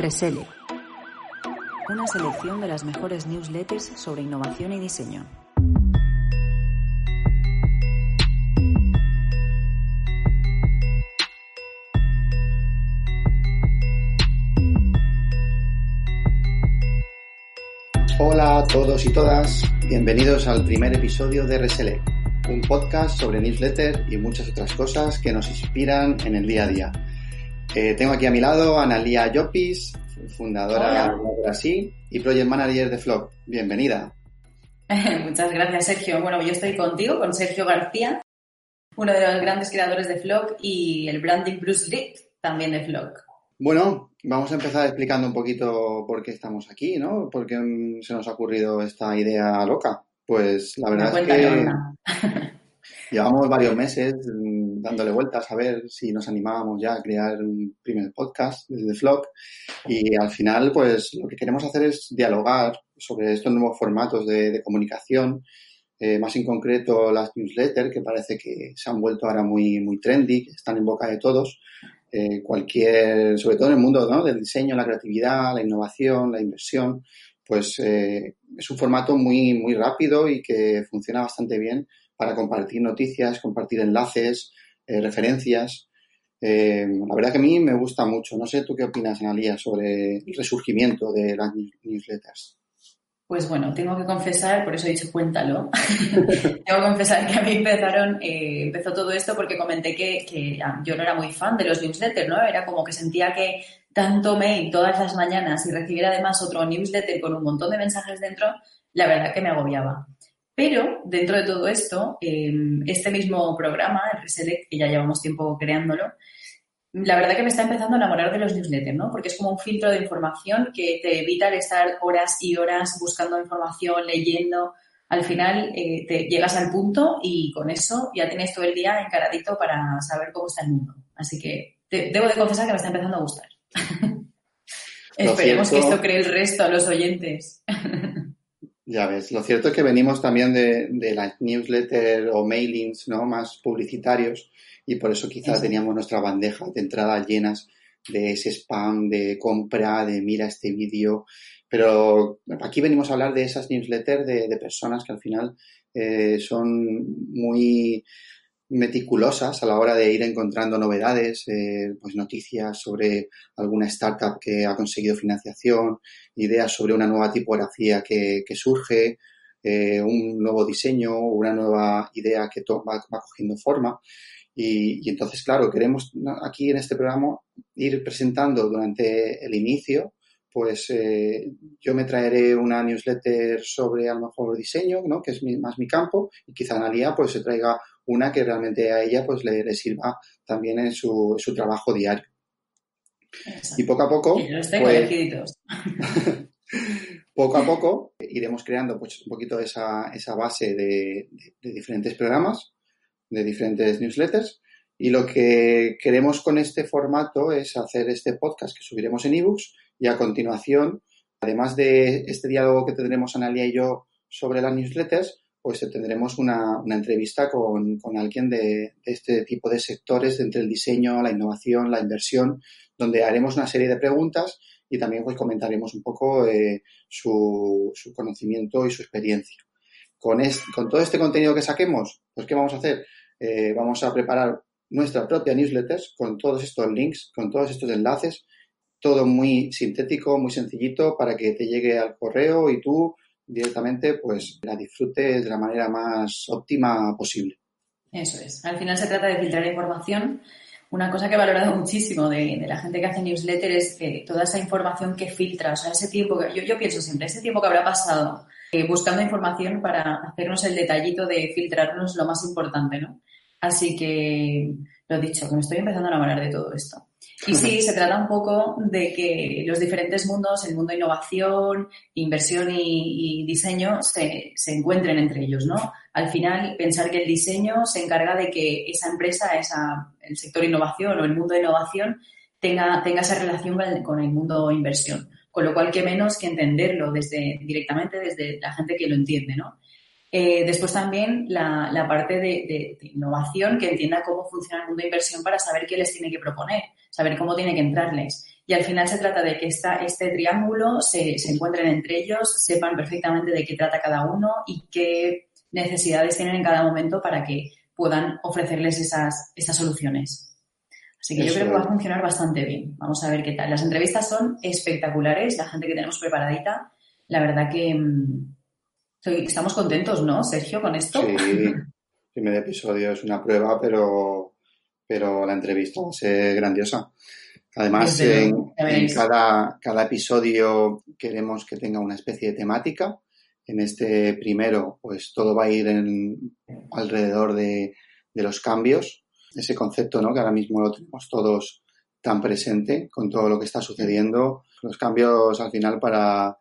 Resele. Una selección de las mejores newsletters sobre innovación y diseño. Hola a todos y todas, bienvenidos al primer episodio de Resele, un podcast sobre newsletter y muchas otras cosas que nos inspiran en el día a día. Eh, tengo aquí a mi lado a Analia Llopis, fundadora de Brasil y Project Manager de Flock. Bienvenida. Muchas gracias, Sergio. Bueno, yo estoy contigo, con Sergio García, uno de los grandes creadores de Flock y el Branding Bruce Lee, también de Flock. Bueno, vamos a empezar explicando un poquito por qué estamos aquí, ¿no? ¿Por qué se nos ha ocurrido esta idea loca? Pues la verdad es que llevamos varios meses mm, dándole vueltas a ver si nos animábamos ya a crear un primer podcast desde Flock y al final pues lo que queremos hacer es dialogar sobre estos nuevos formatos de, comunicación, eh, más en concreto las newsletters que parece que se han vuelto ahora muy, muy trendy, están en boca de todos. Eh, cualquier, sobre todo en el mundo ¿no? del diseño, la creatividad, la innovación, la inversión, pues eh, es un formato muy, muy rápido y que funciona bastante bien para compartir noticias, compartir enlaces, eh, referencias. Eh, la verdad que a mí me gusta mucho. No sé tú qué opinas, Analia, sobre el resurgimiento de las newsletters. Pues bueno, tengo que confesar, por eso he dicho cuéntalo, tengo que confesar que a mí empezaron, eh, empezó todo esto porque comenté que, que, yo no era muy fan de los newsletters, ¿no? Era como que sentía que tanto mail todas las mañanas y recibir además otro newsletter con un montón de mensajes dentro, la verdad que me agobiaba. Pero dentro de todo esto, em, este mismo programa, el Reselect, que ya llevamos tiempo creándolo, la verdad que me está empezando a enamorar de los newsletters, ¿no? Porque es como un filtro de información que te evita el estar horas y horas buscando información, leyendo. Al final eh, te llegas al punto y con eso ya tienes todo el día encaradito para saber cómo está el mundo. Así que debo de confesar que me está empezando a gustar. Esperemos que esto cree el resto a los oyentes. Ya ves, lo cierto es que venimos también de, de las newsletters o mailings ¿no? más publicitarios y por eso quizás teníamos nuestra bandeja de entradas llenas de ese spam, de compra, de mira este vídeo. Pero aquí venimos a hablar de esas newsletters de, de personas que al final eh, son muy meticulosas a la hora de ir encontrando novedades, eh, pues noticias sobre alguna startup que ha conseguido financiación, ideas sobre una nueva tipografía que, surge, eh, un nuevo diseño, una nueva idea que va, cogiendo forma. Y, entonces, claro, queremos aquí en este programa ir presentando durante el inicio, pues eh, yo me traeré una newsletter sobre a lo mejor diseño, ¿no? que es más mi campo, y quizá Analia pues se traiga una que realmente a ella pues le, sirva también en su, su trabajo diario. Y poco a poco, pues, poco a poco iremos creando pues, un poquito esa, esa base de, diferentes programas, de diferentes newsletters. Y lo que queremos con este formato es hacer este podcast que subiremos en ebooks y a continuación, además de este diálogo que tendremos Analia y yo sobre las newsletters, pues tendremos una, entrevista con, alguien de, este tipo de sectores, entre el diseño, la innovación, la inversión, donde haremos una serie de preguntas y también pues comentaremos un poco eh, su, conocimiento y su experiencia. Con, con todo este contenido que saquemos, pues ¿qué vamos a hacer? Eh, vamos a preparar nuestra propia newsletter con todos estos links, con todos estos enlaces, todo muy sintético, muy sencillito para que te llegue al correo y tú directamente pues la disfrutes de la manera más óptima posible. Eso es. Al final se trata de filtrar información. Una cosa que he valorado muchísimo de, la gente que hace newsletter es que toda esa información que filtra, o sea, ese tiempo que yo, pienso siempre, ese tiempo que habrá pasado eh, buscando información para hacernos el detallito de filtrarnos lo más importante, ¿no? Así que, lo dicho, que me estoy empezando a enamorar de todo esto. Y sí, se trata un poco de que los diferentes mundos, el mundo de innovación, inversión y, diseño, se, se, encuentren entre ellos, ¿no? Al final, pensar que el diseño se encarga de que esa empresa, esa, el sector innovación o el mundo de innovación tenga, tenga esa relación con el, mundo inversión. Con lo cual, qué menos que entenderlo desde, directamente desde la gente que lo entiende, ¿no? Eh, después también la, parte de, innovación que entienda cómo funciona el mundo de inversión para saber qué les tiene que proponer, saber cómo tiene que entrarles. Y al final se trata de que esta, este triángulo se, se encuentren entre ellos, sepan perfectamente de qué trata cada uno y qué necesidades tienen en cada momento para que puedan ofrecerles esas, esas soluciones. Así que yo creo que va a funcionar bastante bien. Vamos a ver qué tal. Las entrevistas son espectaculares, la gente que tenemos preparadita. La verdad que mm, estamos contentos, ¿no, Sergio, con esto? Sí, el primer episodio es una prueba, pero, pero la entrevista va a ser grandiosa. Además, en, cada, cada, episodio queremos que tenga una especie de temática. En este primero, pues todo va a ir en, alrededor de, de los cambios ese concepto, ¿no? Que ahora mismo lo tenemos todos tan presente con todo lo que está sucediendo. Los cambios al final para,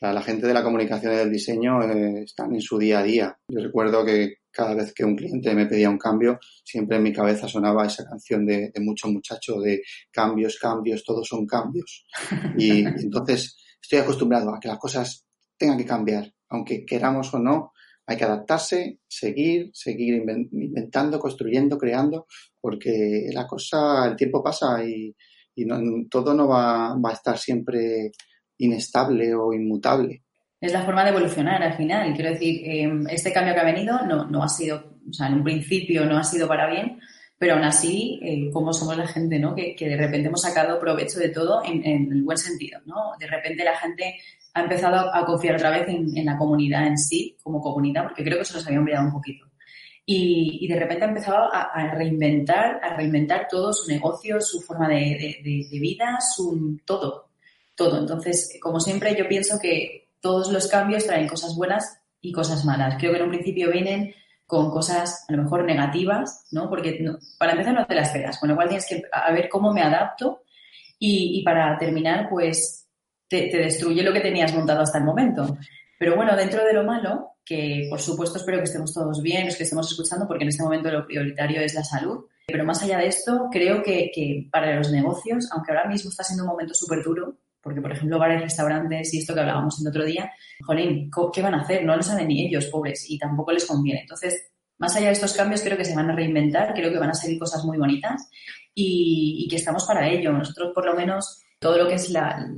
la gente de la comunicación y del diseño eh, están en su día a día. Yo recuerdo que cada vez que un cliente me pedía un cambio, siempre en mi cabeza sonaba esa canción de, de mucho muchacho de cambios, cambios, todos son cambios. y entonces estoy acostumbrado a que las cosas tengan que cambiar, aunque queramos o no, hay que adaptarse, seguir, seguir inventando, construyendo, creando, porque la cosa, el tiempo pasa y, todo no va, a estar siempre inestable o inmutable. Es la forma de evolucionar al final. Quiero decir, em, este cambio que ha venido no, no ha sido, o sea, en un principio no ha sido para bien, pero aún así, eh, como somos la gente, ¿no? Que, de repente hemos sacado provecho de todo en, en, el buen sentido, ¿no? De repente la gente ha empezado a confiar otra vez en, la comunidad en sí, como comunidad, porque creo que se nos había olvidado un poquito. Y, de repente ha empezado a, reinventar, a reinventar todo su negocio, su forma de, vida, su todo, todo. Entonces, como siempre, yo pienso que todos los cambios traen cosas buenas y cosas malas. Creo que en un principio vienen con cosas a lo mejor negativas, ¿no? Porque para empezar no te las esperas, con lo cual tienes que a ver cómo me adapto y, y para terminar, pues te, destruye lo que tenías montado hasta el momento. Pero bueno, dentro de lo malo, que por supuesto espero que estemos todos bien, los que estemos escuchando, porque en este momento lo prioritario es la salud. Pero más allá de esto, creo que, que para los negocios, aunque ahora mismo está siendo un momento súper duro, porque por ejemplo bares, restaurantes y esto que hablábamos el otro día, jolín, ¿qué van a hacer? No lo saben ni ellos, pobres, y tampoco les conviene. Entonces, más allá de estos cambios, creo que se van a reinventar, creo que van a salir cosas muy bonitas y, y que estamos para ello. Nosotros, por lo menos, todo lo que es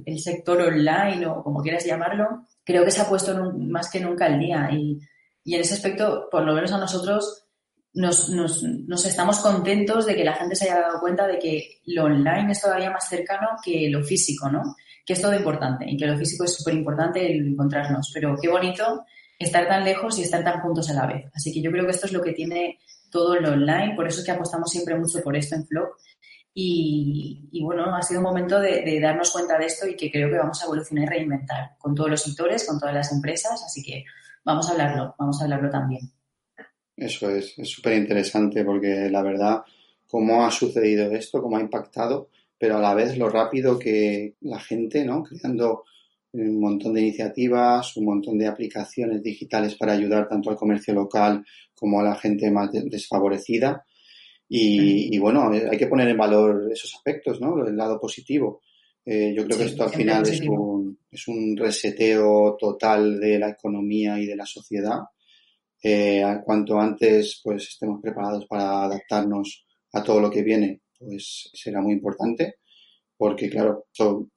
el sector online o como quieras llamarlo, creo que se ha puesto más que nunca al día. Y, en ese aspecto, por lo menos a nosotros, nos, nos, estamos contentos de que la gente se haya dado cuenta de que lo online es todavía más cercano que lo físico, ¿no? Que es todo importante y que lo físico es súper importante el encontrarnos. Pero qué bonito estar tan lejos y estar tan juntos a la vez. Así que yo creo que esto es lo que tiene todo lo online, por eso es que apostamos siempre mucho por esto en Flock y, bueno, ha sido un momento de, darnos cuenta de esto y que creo que vamos a evolucionar y reinventar con todos los sectores, con todas las empresas, así que vamos a hablarlo, vamos a hablarlo también. Eso es, es súper interesante porque la verdad, cómo ha sucedido esto, cómo ha impactado, pero a la vez lo rápido que la gente, ¿no? Creando un montón de iniciativas, un montón de aplicaciones digitales para ayudar tanto al comercio local como a la gente más desfavorecida y, bueno, hay que poner en valor esos aspectos, ¿no? El lado positivo. Eh, yo creo que esto al final es un, es un reseteo total de la economía y de la sociedad. Eh, cuanto antes pues estemos preparados para adaptarnos a todo lo que viene, pues será muy importante, porque claro, esto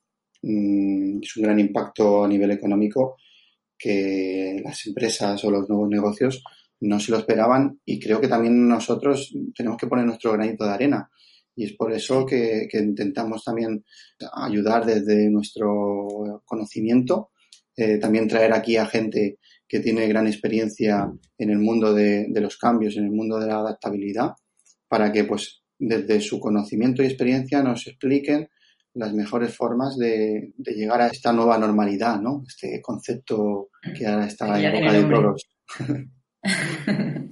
mm, es un gran impacto a nivel económico que las empresas o los nuevos negocios no se lo esperaban y creo que también nosotros tenemos que poner nuestro granito de arena. Y es por eso que, intentamos también ayudar desde nuestro conocimiento, eh, también traer aquí a gente que tiene gran experiencia en el mundo de, los cambios, en el mundo de la adaptabilidad, para que pues desde su conocimiento y experiencia nos expliquen las mejores formas de, llegar a esta nueva normalidad, ¿no? Este concepto que ahora está en boca de todos.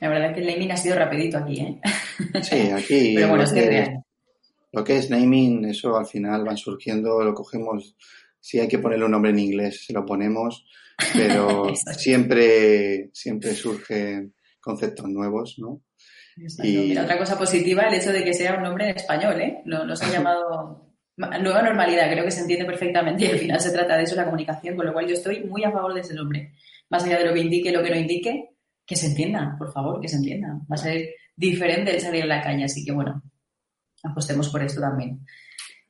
La verdad es que el naming ha sido rapidito aquí, ¿eh? Sí, aquí. Pero bueno, es que Lo que es naming, eso al final van surgiendo, lo cogemos. Si hay que ponerle un nombre en inglés, se lo ponemos, pero siempre, siempre surgen conceptos nuevos, ¿no? Y... otra cosa positiva, el hecho de que sea un nombre en español, ¿eh? No, no se ha llamado nueva normalidad, creo que se entiende perfectamente y al final se trata de eso, la comunicación, con lo cual yo estoy muy a favor de ese nombre. más allá de lo que indique, lo que no indique, que se entienda, por favor, que se entienda. Va a ser diferente el salir a la calle, así que bueno, apostemos por esto también.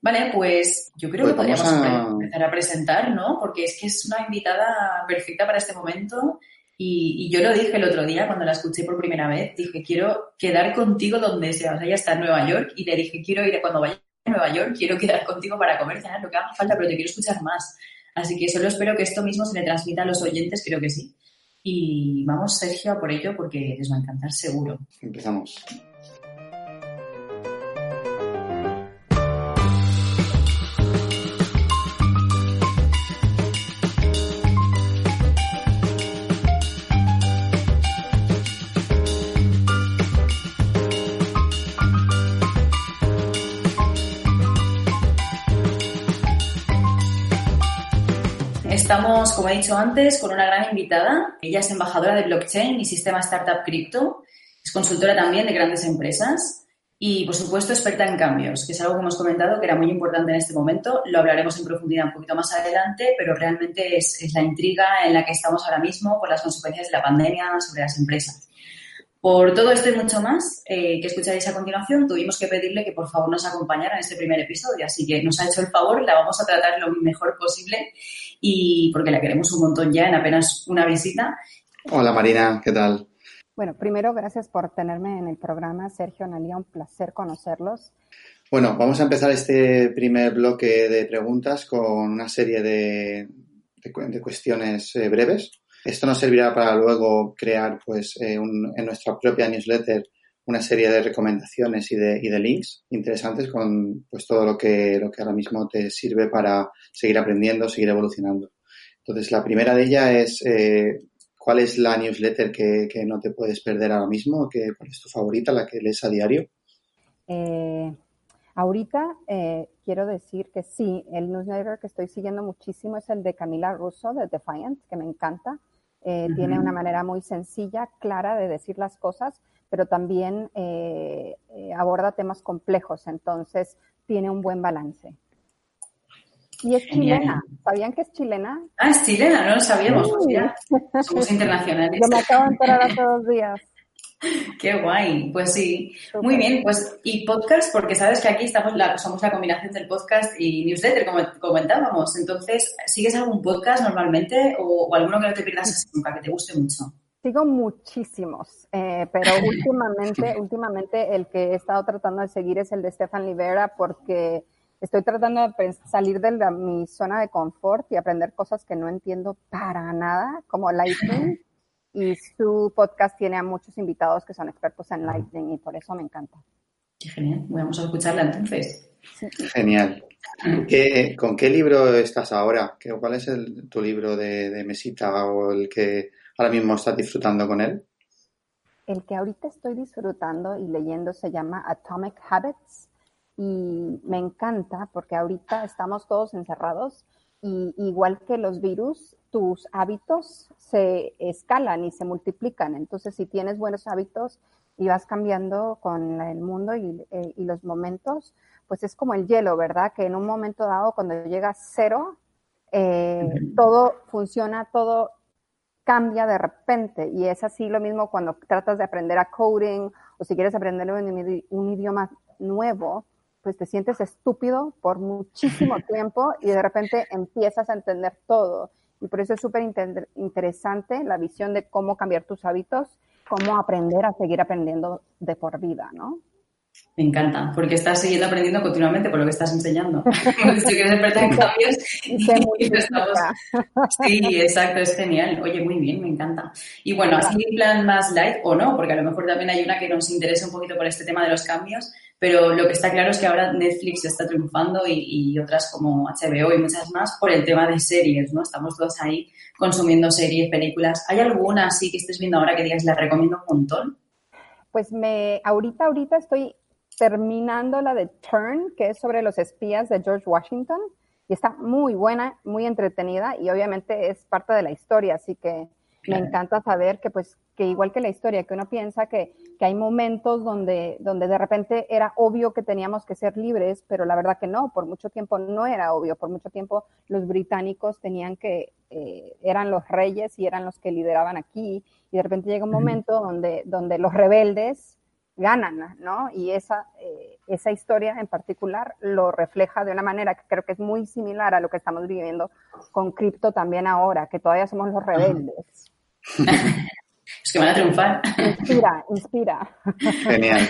Vale, pues yo creo que pues podríamos empezar a presentar, ¿no? Porque es que es una invitada perfecta para este momento y, yo lo dije el otro día cuando la escuché por primera vez, dije, quiero quedar contigo donde sea. O sea, ella está en Nueva York y le dije, quiero ir cuando vaya a Nueva York, quiero quedar contigo para comer, cenar, lo que haga falta, pero te quiero escuchar más. Así que solo espero que esto mismo se le transmita a los oyentes, creo que sí. Y vamos, Sergio, por ello porque les va a encantar seguro. Empezamos. Estamos, como he dicho antes, con una gran invitada. Ella es embajadora de blockchain y sistema startup cripto. Es consultora también de grandes empresas y, por supuesto, experta en cambios, que es algo que hemos comentado que era muy importante en este momento. Lo hablaremos en profundidad un poquito más adelante, pero realmente es, es la intriga en la que estamos ahora mismo por las consecuencias de la pandemia sobre las empresas. Por todo esto y mucho más eh, que escucharéis a continuación, tuvimos que pedirle que por favor nos acompañara en este primer episodio, así que nos ha hecho el favor, la vamos a tratar lo mejor posible y porque la queremos un montón ya en apenas una visita. Hola Marina, ¿qué tal? Bueno, primero gracias por tenerme en el programa, Sergio Analia, un placer conocerlos. Bueno, vamos a empezar este primer bloque de preguntas con una serie de, de, cuestiones eh, breves esto nos servirá para luego crear, pues, eh, en nuestra propia newsletter una serie de recomendaciones y de, links interesantes con pues todo lo que, lo que ahora mismo te sirve para seguir aprendiendo, seguir evolucionando. Entonces, la primera de ellas es eh, cuál es la newsletter que, que, no te puedes perder ahora mismo, ¿Qué, cuál es tu favorita, la que lees a diario. Eh, ahorita quiero decir que sí, el newsletter que estoy siguiendo muchísimo es el de Camila Russo de Defiant, que me encanta. Eh, tiene una manera muy sencilla, clara de decir las cosas, pero también eh, eh, aborda temas complejos, entonces tiene un buen balance. Y es chilena. ¿Sabían que es chilena? Ah, es chilena, no lo sabíamos. Somos internacionales. Yo me acabo de enterar hace dos días. Qué guay, pues sí. Muy bien, pues y podcast, porque sabes que aquí estamos la, somos la combinación del podcast y newsletter, como comentábamos. Entonces, ¿sigues algún podcast normalmente o, alguno que no te pierdas nunca, que te guste mucho? Sigo muchísimos, eh, pero últimamente, últimamente el que he estado tratando de seguir es el de Stefan Livera porque estoy tratando de salir de mi zona de confort y aprender cosas que no entiendo para nada, como Lightning y su podcast tiene a muchos invitados que son expertos en Lightning y por eso me encanta. Qué genial, vamos a escucharla entonces. Genial. ¿Con qué libro estás ahora? ¿Cuál es tu libro de, mesita o el que ahora mismo estás disfrutando con él? El que ahorita estoy disfrutando y leyendo se llama Atomic Habits y me encanta porque ahorita estamos todos encerrados y igual que los virus, tus hábitos se escalan y se multiplican. Entonces, si tienes buenos hábitos y vas cambiando con el mundo y, eh, los momentos, pues es como el hielo, ¿verdad? Que en un momento dado, cuando llega a cero, eh, todo funciona, todo cambia de repente. Y es así lo mismo cuando tratas de aprender a coding o si quieres aprender un idioma nuevo, pues te sientes estúpido por muchísimo tiempo y de repente empiezas a entender todo. Y por eso es súper interesante la visión de cómo cambiar tus hábitos, cómo aprender a seguir aprendiendo de por vida, ¿no? Me encanta, porque estás siguiendo aprendiendo continuamente por lo que estás enseñando. si quieres en cambios Sí, exacto, es genial. Oye, muy bien, me encanta. Y bueno, así en plan más light o no, porque a lo mejor también hay una que nos interesa un poquito por este tema de los cambios, pero lo que está claro es que ahora Netflix está triunfando y, otras como HBO y muchas más por el tema de series, ¿no? Estamos todos ahí consumiendo series, películas. ¿Hay alguna así que estés viendo ahora que digas, la recomiendo un montón? Pues me, ahorita, ahorita estoy terminando la de Turn, que es sobre los espías de George Washington, y está muy buena, muy entretenida, y obviamente es parte de la historia, así que me encanta saber que pues que igual que la historia, que uno piensa que, que, hay momentos donde, donde de repente era obvio que teníamos que ser libres, pero la verdad que no, por mucho tiempo no era obvio, por mucho tiempo los británicos tenían que, eh, eran los reyes y eran los que lideraban aquí, y de repente llega un momento donde, donde los rebeldes ganan, ¿no? Y esa, eh, esa historia en particular lo refleja de una manera que creo que es muy similar a lo que estamos viviendo con cripto también ahora, que todavía somos los rebeldes. es que van a triunfar. Inspira, inspira. Genial.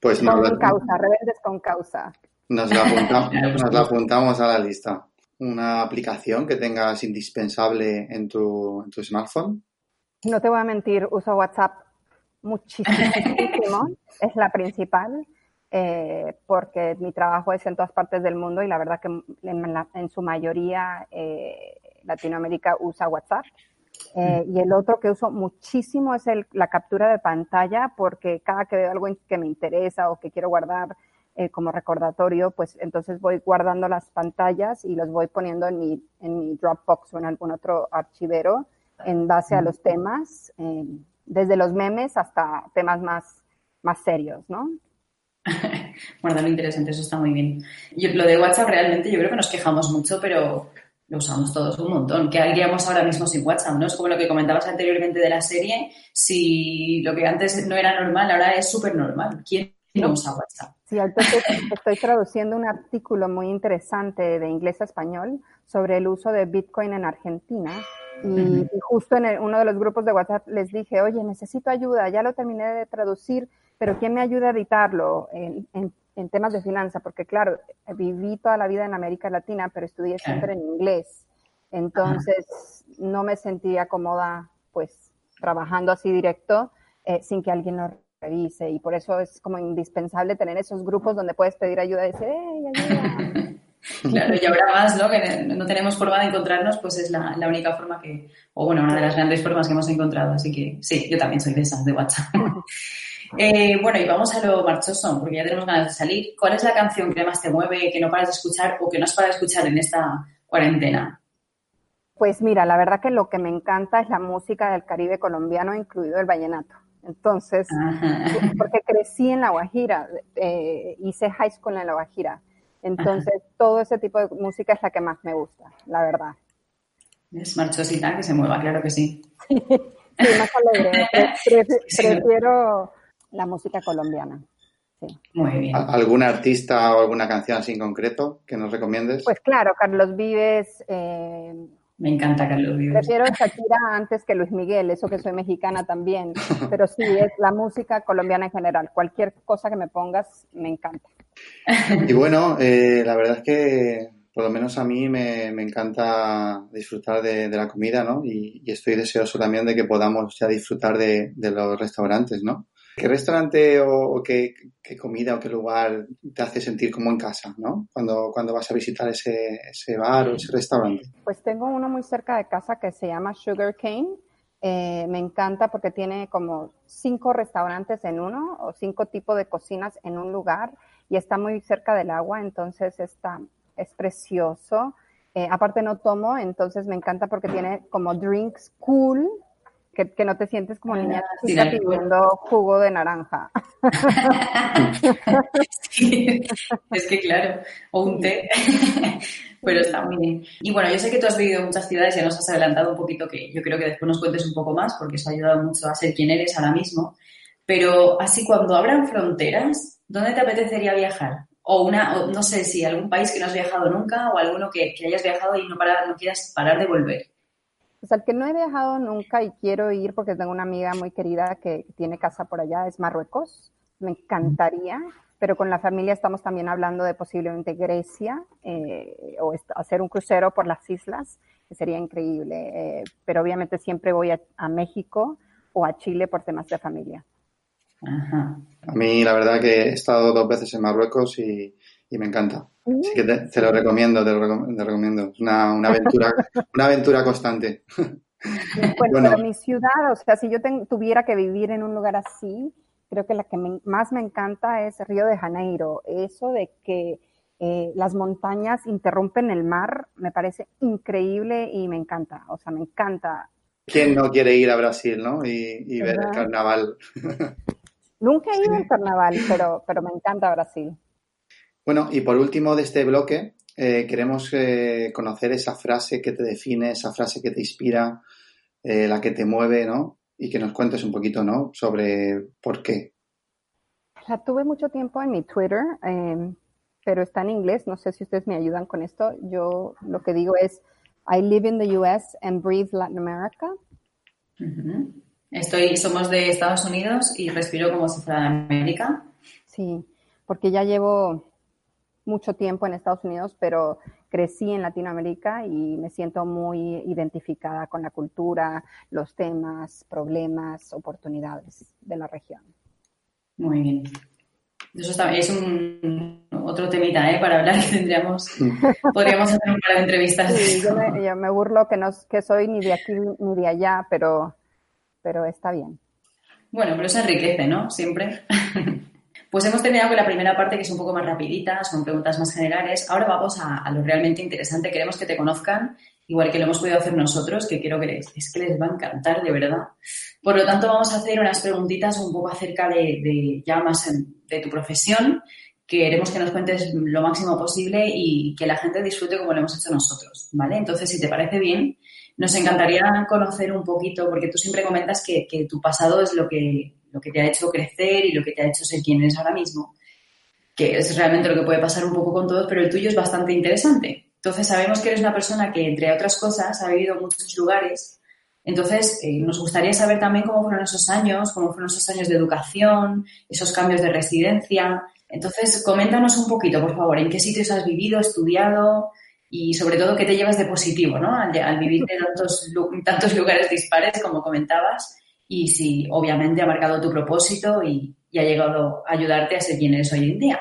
Pues con causa, rebeldes con causa. Nos la, apuntamos, nos la apuntamos a la lista. ¿Una aplicación que tengas indispensable en tu, en tu smartphone? No te voy a mentir, uso WhatsApp muchísimo, es la principal, eh, porque mi trabajo es en todas partes del mundo y la verdad que en, su mayoría eh, Latinoamérica usa WhatsApp. Eh, y el otro que uso muchísimo es el, la captura de pantalla, porque cada que veo algo que me interesa o que quiero guardar como recordatorio, pues entonces voy guardando las pantallas y los voy poniendo en mi, en mi Dropbox o en algún otro archivero en base a los temas desde los memes hasta temas más, más serios, ¿no? bueno, lo interesante, eso está muy bien. lo de WhatsApp realmente yo creo que nos quejamos mucho, pero lo usamos todos un montón. ¿Qué haríamos ahora mismo sin WhatsApp? ¿no? Es como lo que comentabas anteriormente de la serie, si lo que antes no era normal, ahora es súper normal. ¿Quién no usa WhatsApp? Sí, entonces estoy traduciendo un artículo muy interesante de inglés a español sobre el uso de Bitcoin en Argentina y, justo en uno de los grupos de WhatsApp les dije, oye, necesito ayuda, ya lo terminé de traducir, pero ¿quién me ayuda a editarlo en, temas de finanzas? Porque claro, viví toda la vida en América Latina, pero estudié siempre en inglés. Entonces, no me sentía cómoda, pues, trabajando así directo, eh, sin que alguien lo revise. Y por eso es como indispensable tener esos grupos donde puedes pedir ayuda y decir, ¡hey, ayuda! Claro, y ahora más, ¿no? Que no tenemos forma de encontrarnos, pues es la, única forma que, o bueno, una de las grandes formas que hemos encontrado. Así que sí, yo también soy de esas, de WhatsApp. Eh, bueno, y vamos a lo marchoso, porque ya tenemos ganas de salir. ¿Cuál es la canción que más te mueve, que no paras de escuchar o que no has parado de escuchar en esta cuarentena? Pues mira, la verdad que lo que me encanta es la música del Caribe colombiano, incluido el vallenato. Entonces, porque crecí en La Guajira, eh, hice high school en La Guajira. Entonces, todo ese tipo de música es la que más me gusta, la verdad. Es marchosita, que se mueva, claro que sí. sí, más alegre. prefiero la música colombiana. Muy bien. ¿Algún artista o alguna canción así en concreto que nos recomiendes? Pues claro, Carlos Vives. Eh, me encanta Carlos Vives. Prefiero Shakira antes que Luis Miguel, eso que soy mexicana también. Pero sí, es la música colombiana en general. Cualquier cosa que me pongas, me encanta. Y bueno, eh, la verdad es que por lo menos a mí me, encanta disfrutar de, la comida, ¿no? Y, estoy deseoso también de que podamos ya disfrutar de, los restaurantes, ¿no? ¿Qué restaurante o, qué, comida o qué lugar te hace sentir como en casa, ¿no? Cuando, cuando vas a visitar ese, ese bar o ese restaurante. Pues tengo uno muy cerca de casa que se llama Sugar Cane. Eh, me encanta porque tiene como cinco restaurantes en uno o cinco tipos de cocinas en un lugar y está muy cerca del agua, entonces está, es precioso. Eh, aparte no tomo, entonces me encanta porque tiene como drinks cool, que, que no te sientes como niña ah, chiquita pidiendo jugo de naranja. es que claro, o un té, pero está muy bien. Y bueno, yo sé que tú has vivido en muchas ciudades, ya nos has adelantado un poquito, que yo creo que después nos cuentes un poco más, porque eso ha ayudado mucho a ser quien eres ahora mismo. Pero así cuando abran fronteras, ¿dónde te apetecería viajar? O una, no sé si algún país que no has viajado nunca o alguno que, hayas viajado y no, no quieras parar de volver. Pues al que no he viajado nunca y quiero ir porque tengo una amiga muy querida que tiene casa por allá, es Marruecos. Me encantaría, pero con la familia estamos también hablando de posiblemente Grecia eh, o hacer un crucero por las islas, que sería increíble. Eh, pero obviamente siempre voy a México o a Chile por temas de familia. A mí la verdad que he estado dos veces en Marruecos y, me encanta. Así que te, lo recomiendo, te lo, recomiendo. Es una, aventura, una aventura constante. Pues bueno, mi ciudad, o sea, si yo tuviera que vivir en un lugar así, creo que la que más me encanta es Río de Janeiro. Eso de que eh, las montañas interrumpen el mar me parece increíble y me encanta. O sea, me encanta ¿Quién no quiere ir a Brasil, no? Y, ver el carnaval. Nunca he ido al carnaval, pero, pero me encanta Brasil. Bueno, y por último de este bloque, eh, queremos eh, conocer esa frase que te define, esa frase que te inspira, eh, la que te mueve, ¿no? Y que nos cuentes un poquito, ¿no? Sobre por qué. La tuve mucho tiempo en mi Twitter, em, pero está en inglés. No sé si ustedes me ayudan con esto. Yo lo que digo es, I live in the US and breathe Latin America. Estoy, somos de Estados Unidos y respiro como si fuera de América. Sí, porque ya llevo mucho tiempo en Estados Unidos, pero crecí en Latinoamérica y me siento muy identificada con la cultura, los temas, problemas, oportunidades de la región. Muy bien. Eso está, es un otro temita, ¿eh? Para hablar que tendríamos, podríamos hacer un par de entrevistas. Sí, yo me, burlo que no que soy ni de aquí ni de allá, pero, pero está bien. Bueno, pero eso enriquece, ¿no? Siempre. Pues hemos terminado con la primera parte que es un poco más rapidita, son preguntas más generales. Ahora vamos a, lo realmente interesante. Queremos que te conozcan, igual que lo hemos podido hacer nosotros, que quiero que es que les va a encantar, de verdad. Por lo tanto, vamos a hacer unas preguntitas un poco acerca de, ya más de tu profesión. Queremos que nos cuentes lo máximo posible y que la gente disfrute como lo hemos hecho nosotros, ¿vale? Entonces, si te parece bien, nos encantaría conocer un poquito, porque tú siempre comentas que, tu pasado es lo que lo que te ha hecho crecer y lo que te ha hecho ser quien eres ahora mismo, que es realmente lo que puede pasar un poco con todos, pero el tuyo es bastante interesante. Entonces sabemos que eres una persona que, entre otras cosas, ha vivido en muchos lugares. Entonces, eh, nos gustaría saber también cómo fueron esos años, cómo fueron esos años de educación, esos cambios de residencia. Entonces, coméntanos un poquito, por favor, en qué sitios has vivido, estudiado y sobre todo qué te llevas de positivo, ¿no? Al, al vivir en tantos, tantos lugares dispares, como comentabas, y si obviamente ha marcado tu propósito y, ha llegado a ayudarte a ser quien eres hoy en día.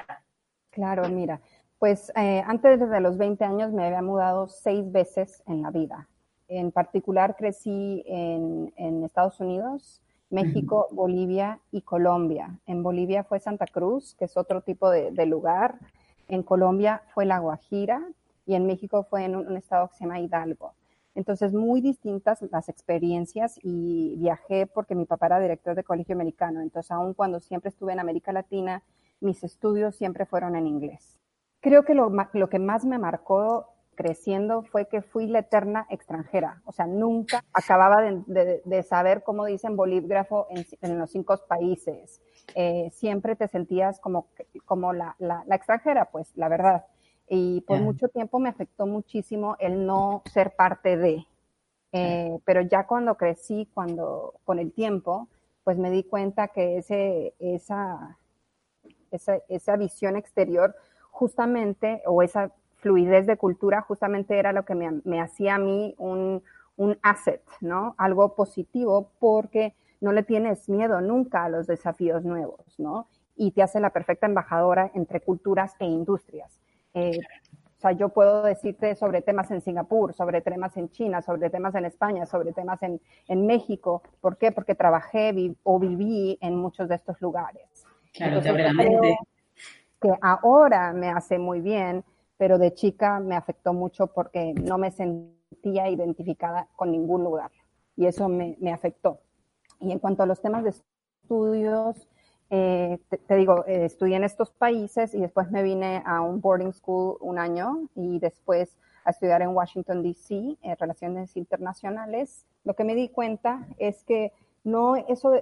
Claro, mira, pues eh, antes de los 20 años me había mudado seis veces en la vida. En particular crecí en, Estados Unidos, México, Bolivia y Colombia. En Bolivia fue Santa Cruz, que es otro tipo de, lugar. En Colombia fue La Guajira y en México fue en un estado que se llama Hidalgo. Entonces, muy distintas las experiencias y viajé porque mi papá era director de colegio americano. Entonces, aun cuando siempre estuve en América Latina, mis estudios siempre fueron en inglés. Creo que lo, que más me marcó creciendo fue que fui la eterna extranjera. O sea, nunca acababa de, saber cómo dicen bolígrafo en, los cinco países. Eh, siempre te sentías como, como la, la, extranjera, pues, la verdad y por mucho tiempo me afectó muchísimo el no ser parte de. Eh, pero ya cuando crecí, cuando con el tiempo, pues me di cuenta que ese, esa, esa, esa visión exterior justamente, o esa fluidez de cultura, justamente era lo que me, me hacía a mí un, un asset, ¿no? Algo positivo porque no le tienes miedo nunca a los desafíos nuevos, ¿no? Y te hace la perfecta embajadora entre culturas e industrias. Eh, o sea, yo puedo decirte sobre temas en Singapur, sobre temas en China, sobre temas en España, sobre temas en, en México. ¿Por qué? Porque trabajé o viví en muchos de estos lugares. Claro, te abre mente. Que ahora me hace muy bien, pero de chica me afectó mucho porque no me sentía identificada con ningún lugar. Y eso me, me afectó. Y en cuanto a los temas de estudios, eh, te, digo, eh, estudié en estos países y después me vine a un boarding school un año y después a estudiar en Washington, D.C., eh, Relaciones Internacionales. Lo que me di cuenta es que no, eso,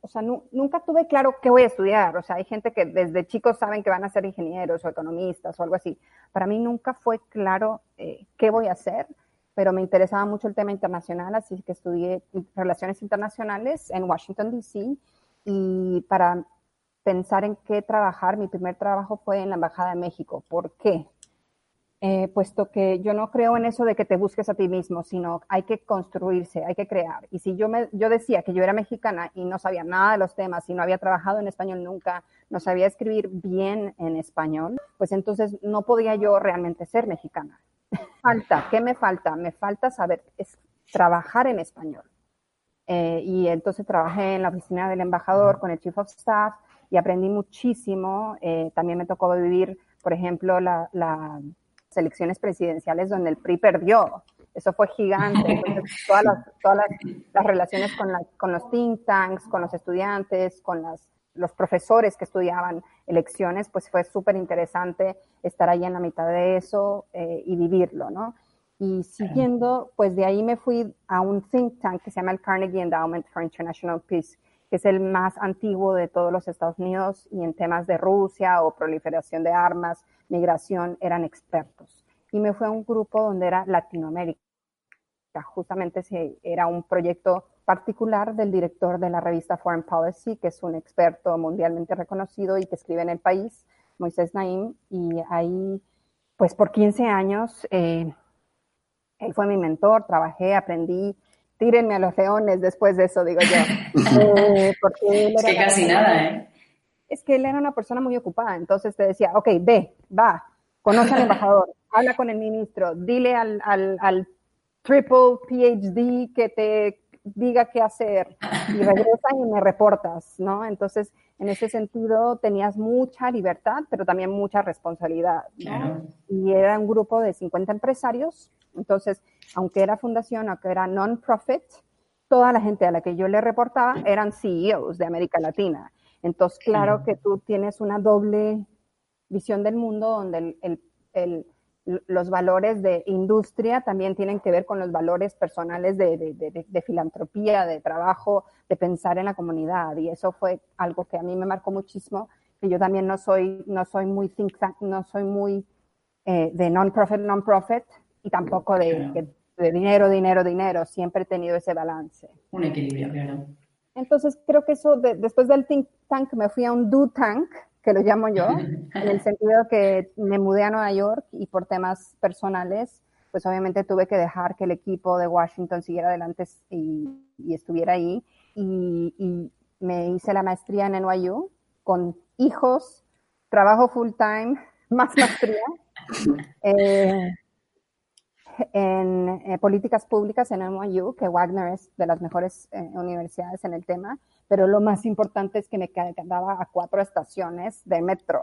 o sea, nunca tuve claro qué voy a estudiar. O sea, hay gente que desde chicos saben que van a ser ingenieros o economistas o algo así. Para mí nunca fue claro qué voy a hacer pero me interesaba mucho el tema internacional, así que estudié Relaciones Internacionales en Washington, D.C y para pensar en qué trabajar, mi primer trabajo fue en la Embajada de México. ¿Por qué? Eh, puesto que yo no creo en eso de que te busques a ti mismo, sino hay que construirse, hay que crear. Y si yo, me, yo decía que yo era mexicana y no sabía nada de los temas y no había trabajado en español nunca, no sabía escribir bien en español, pues entonces no podía yo realmente ser mexicana. Falta, ¿qué me falta? Me falta saber trabajar en español. Eh, y entonces trabajé en la oficina del embajador con el Chief of Staff y aprendí muchísimo. Eh, también me tocó vivir, por ejemplo, las elecciones presidenciales donde el PRI perdió. Eso fue gigante. Entonces, todas las, todas las, relaciones con, con los think tanks, con los estudiantes, con las, los profesores que estudiaban elecciones, pues fue súper interesante estar ahí en la mitad de eso eh, y vivirlo, ¿no? Y siguiendo, pues de ahí me fui a un think tank que se llama el Carnegie Endowment for International Peace, que es el más antiguo de todos los Estados Unidos y en temas de Rusia o proliferación de armas, migración, eran expertos. Y me fui a un grupo donde era Latinoamérica. Justamente era un proyecto particular del director de la revista Foreign Policy, que es un experto mundialmente reconocido y que escribe en el país, Moisés Naim, y ahí, pues por 15 años, eh, él fue mi mentor, trabajé, aprendí, tírenme a los leones después de eso, digo yo. Eh, porque es que casi nada, ¿eh? Es que él era una persona muy ocupada, entonces te decía, ok, ve, va, conoce al embajador, habla con el ministro, dile al, al, al triple PhD que te diga qué hacer y regresa y me reportas, ¿no? Entonces, en ese sentido, tenías mucha libertad, pero también mucha responsabilidad, ¿no? Y era un grupo de 50 empresarios, entonces, aunque era fundación, aunque era non-profit, toda la gente a la que yo le reportaba eran CEOs de América Latina. Entonces, claro que tú tienes una doble visión del mundo donde el, el los valores de industria también tienen que ver con los valores personales de, filantropía, de trabajo, de pensar en la comunidad. Y eso fue algo que a mí me marcó muchísimo, que yo también no soy, no soy muy think tank, no soy muy eh, de non-profit, non-profit, y tampoco de, dinero, dinero, dinero. Siempre he tenido ese balance. Un equilibrio, claro. Entonces creo que eso, después del think tank me fui a un do tank, que lo llamo yo, en el sentido que me mudé a Nueva York y por temas personales, pues obviamente tuve que dejar que el equipo de Washington siguiera adelante y, estuviera ahí. Y, me hice la maestría en NYU con hijos, trabajo full time, más maestría. Eh, en eh, políticas públicas en NYU, que Wagner es de las mejores eh, universidades en el tema, pero lo más importante es que me quedaba a cuatro estaciones de metro.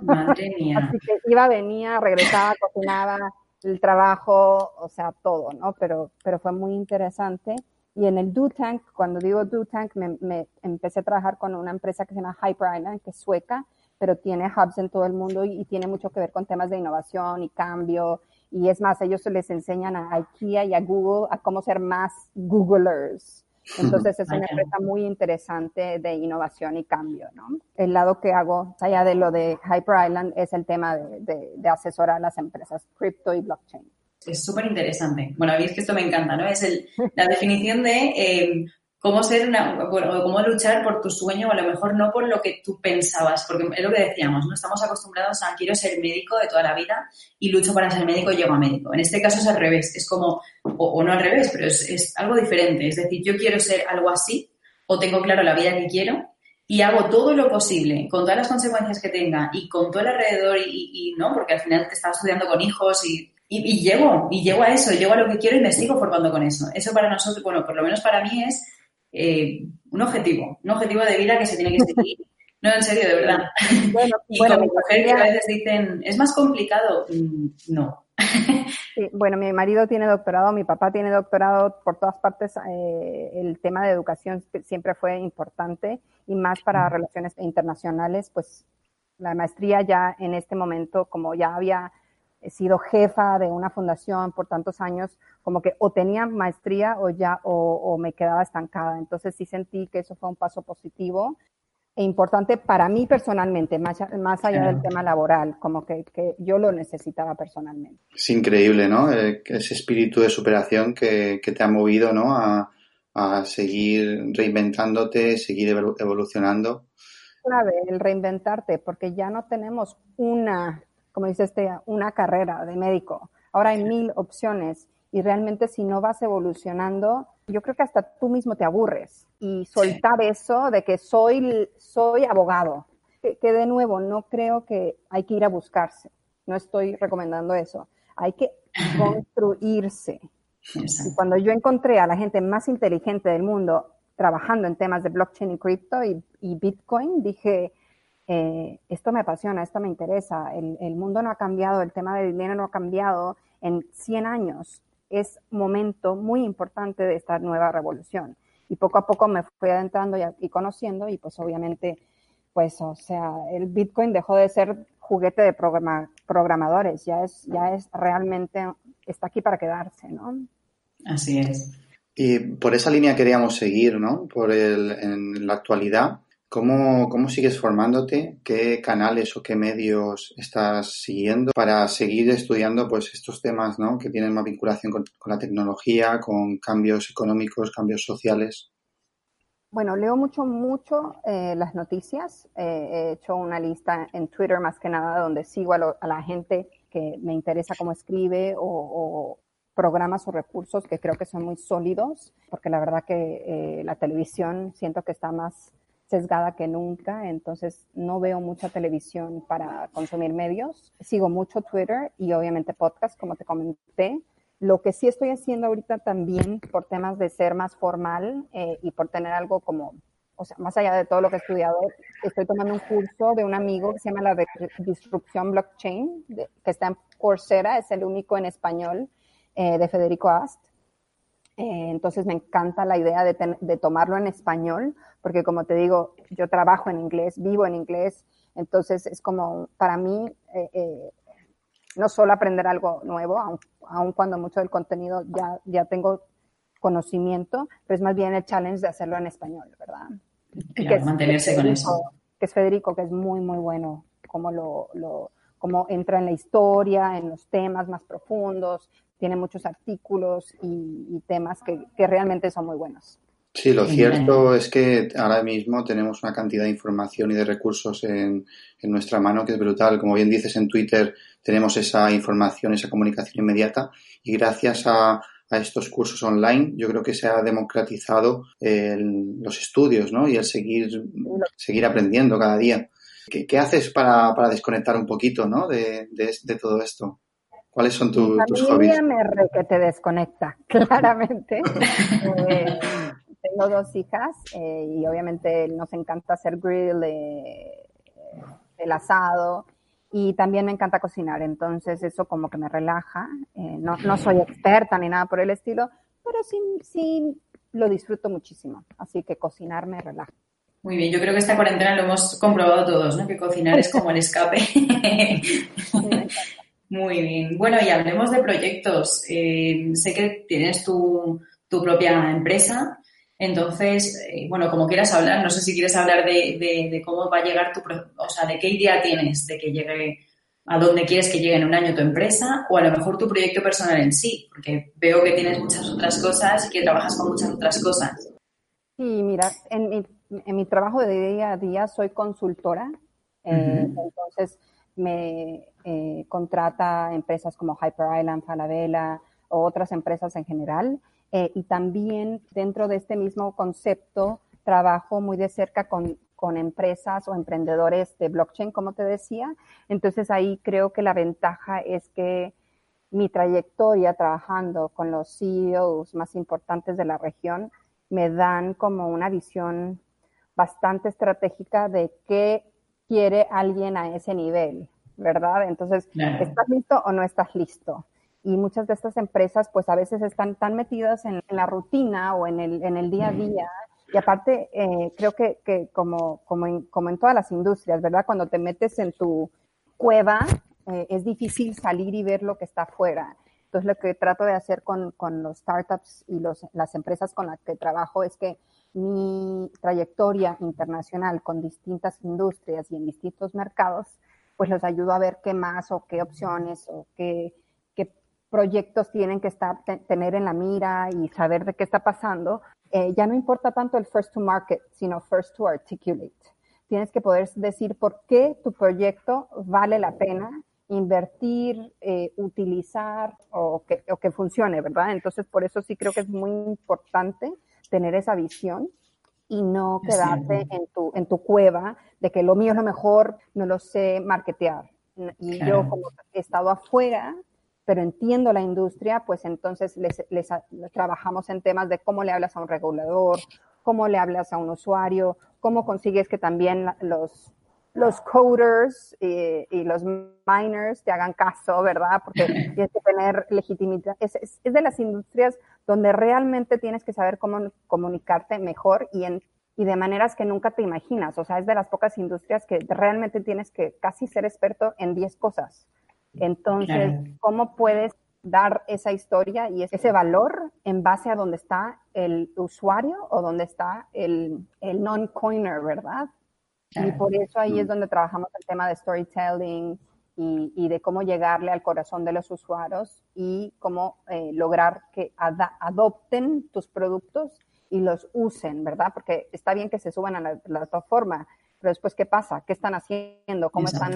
Madre mía. Así que iba, venía, regresaba, cocinaba, el trabajo, o sea, todo, ¿no? Pero, pero fue muy interesante. Y en el Do Tank, cuando digo Do Tank, me, me empecé a trabajar con una empresa que se llama Hyper Island, que es sueca, pero tiene hubs en todo el mundo y, y, tiene mucho que ver con temas de innovación y cambio. Y es más, ellos les enseñan a IKEA y a Google a cómo ser más Googlers. Entonces es una empresa muy interesante de innovación y cambio, ¿no? El lado que hago, allá de lo de Hyper Island, es el tema de, de, asesorar a las empresas cripto y blockchain. Es súper interesante. Bueno, a mí es que esto me encanta, ¿no? Es el, la definición de eh, cómo ser una, bueno, cómo luchar por tu sueño o a lo mejor no por lo que tú pensabas, porque es lo que decíamos, ¿no? Estamos acostumbrados a quiero ser médico de toda la vida y lucho para ser médico y llego a médico. En este caso es al revés, es como, o, no al revés, pero es, algo diferente. Es decir, yo quiero ser algo así o tengo claro la vida que quiero y hago todo lo posible con todas las consecuencias que tenga y con todo el alrededor y, y no, porque al final te estás estudiando con hijos y y, y, llego, y llego a eso, llego a lo que quiero y me sigo formando con eso. Eso para nosotros, bueno, por lo menos para mí es eh, un objetivo, un objetivo de vida que se tiene que seguir. No, en serio, de verdad. Bueno, y bueno, como mujer que a veces dicen, ¿es más complicado? Mm, no. Sí, bueno, mi marido tiene doctorado, mi papá tiene doctorado, por todas partes eh, el tema de educación siempre fue importante y más para relaciones internacionales, pues la maestría ya en este momento, como ya había he sido jefa de una fundación por tantos años, como que o tenía maestría o ya, o, me quedaba estancada. Entonces sí sentí que eso fue un paso positivo e importante para mí personalmente, más, más allá del tema laboral, como que, que, yo lo necesitaba personalmente. Es increíble, ¿no? Eh, ese espíritu de superación que, que te ha movido, ¿no? A, a seguir reinventándote, seguir evolucionando. Clave, el reinventarte, porque ya no tenemos una como dice este, una carrera de médico. Ahora hay mil opciones y realmente si no vas evolucionando, yo creo que hasta tú mismo te aburres. Y soltar eso de que soy, soy abogado, que, de nuevo no creo que hay que ir a buscarse, no estoy recomendando eso, hay que construirse. Y cuando yo encontré a la gente más inteligente del mundo trabajando en temas de blockchain y cripto y, y Bitcoin, dije, eh, esto me apasiona, esto me interesa, el, mundo no ha cambiado, el tema del dinero no ha cambiado en 100 años es momento muy importante de esta nueva revolución. Y poco a poco me fui adentrando y, conociendo y pues obviamente, pues, o sea, el Bitcoin dejó de ser juguete de programadores, ya es, ya es realmente, está aquí para quedarse, ¿no? Así es. Y por esa línea queríamos seguir, ¿no? Por el, en la actualidad, ¿Cómo, ¿Cómo, sigues formándote? ¿Qué canales o qué medios estás siguiendo para seguir estudiando pues, estos temas ¿no? que tienen más vinculación con, la tecnología, con cambios económicos, cambios sociales? Bueno, leo mucho, mucho eh, las noticias. Eh, he hecho una lista en Twitter más que nada donde sigo a, la gente que me interesa cómo escribe o, o, programas o recursos que creo que son muy sólidos, porque la verdad que eh, la televisión siento que está más sesgada que nunca, entonces no veo mucha televisión para consumir medios. Sigo mucho Twitter y obviamente podcast, como te comenté. Lo que sí estoy haciendo ahorita también por temas de ser más formal eh, y por tener algo como, o sea, más allá de todo lo que he estudiado, estoy tomando un curso de un amigo que se llama la disrupción blockchain, que está en Coursera, es el único en español eh, de Federico Ast. Eh, entonces me encanta la idea de, tomarlo en español, porque como te digo, yo trabajo en inglés, vivo en inglés, entonces es como para mí eh, eh, no solo aprender algo nuevo, aun, cuando mucho del contenido ya, ya tengo conocimiento, pero es más bien el challenge de hacerlo en español, ¿verdad? y que mantenerse con eso. Que es Federico, que es muy, muy bueno, como lo, lo cómo entra en la historia, en los temas más profundos, tiene muchos artículos y, temas que, realmente son muy buenos. Sí, lo cierto es que ahora mismo tenemos una cantidad de información y de recursos en, nuestra mano que es brutal. Como bien dices en Twitter, tenemos esa información, esa comunicación inmediata y gracias a, estos cursos online yo creo que se ha democratizado los estudios ¿no? y el seguir, seguir aprendiendo cada día. ¿Qué, haces para, desconectar un poquito ¿no? de todo esto? ¿Cuáles son tus hobbies? me re que te desconecta, claramente. Eh, tengo dos hijas eh, y obviamente nos encanta hacer grill, eh, el asado y también me encanta cocinar, entonces eso como que me relaja. no, no soy experta ni nada por el estilo, pero sí, sí lo disfruto muchísimo, así que cocinar me relaja. Muy bien, yo creo que esta cuarentena lo hemos comprobado todos, ¿no? Que cocinar es como el escape. Muy bien. Bueno, y hablemos de proyectos. Eh, sé que tienes tu, tu propia empresa. Entonces, eh, bueno, como quieras hablar, no sé si quieres hablar de, de, cómo va a llegar tu, o sea, de qué idea tienes de que llegue a dónde quieres que llegue en un año tu empresa o a lo mejor tu proyecto personal en sí, porque veo que tienes muchas otras cosas y que trabajas con muchas otras cosas. Sí, mira, en mi, en mi trabajo de día a día soy consultora, eh, entonces me eh, contrata empresas como Hyper Island, Falabella o otras empresas en general. Eh, y también dentro de este mismo concepto trabajo muy de cerca con, con empresas o emprendedores de blockchain, como te decía. Entonces ahí creo que la ventaja es que mi trayectoria trabajando con los CEOs más importantes de la región me dan como una visión bastante estratégica de qué quiere alguien a ese nivel, ¿verdad? Entonces, ¿estás listo o no estás listo? Y muchas de estas empresas, pues a veces están tan metidas en, la rutina o en el, en el día a día. Y aparte, eh, creo que, que como, como, en, como en todas las industrias, ¿verdad? Cuando te metes en tu cueva, eh, es difícil salir y ver lo que está afuera. Entonces, lo que trato de hacer con, con los startups y los, las empresas con las que trabajo es que mi trayectoria internacional con distintas industrias y en distintos mercados, pues los ayudo a ver qué más o qué opciones o qué, qué proyectos tienen que estar, tener en la mira y saber de qué está pasando. Eh, ya no importa tanto el first to market, sino first to articulate. Tienes que poder decir por qué tu proyecto vale la pena invertir, eh, utilizar o que, o que funcione, ¿verdad? Entonces, por eso sí creo que es muy importante tener esa visión y no quedarte en tu, en tu cueva de que lo mío es lo mejor, no lo sé marketear. Y yo como he estado afuera, pero entiendo la industria, pues entonces les, les, trabajamos en temas de cómo le hablas a un regulador, cómo le hablas a un usuario, cómo consigues que también los, los coders y, los miners te hagan caso, ¿verdad? Porque tienes que tener legitimidad. Es, es, de las industrias donde realmente tienes que saber cómo comunicarte mejor y, en, y de maneras que nunca te imaginas. O sea, es de las pocas industrias que realmente tienes que casi ser experto en 10 cosas. Entonces, ¿cómo puedes dar esa historia y ese valor en base a donde está el usuario o donde está el, el non-coiner, ¿verdad? Y por eso ahí es mm. donde trabajamos el tema de storytelling y, y de cómo llegarle al corazón de los usuarios y cómo eh, lograr que adopten tus productos y los usen, ¿verdad? Porque está bien que se suban a la plataforma, pero después, ¿qué pasa? ¿Qué están haciendo? ¿Cómo están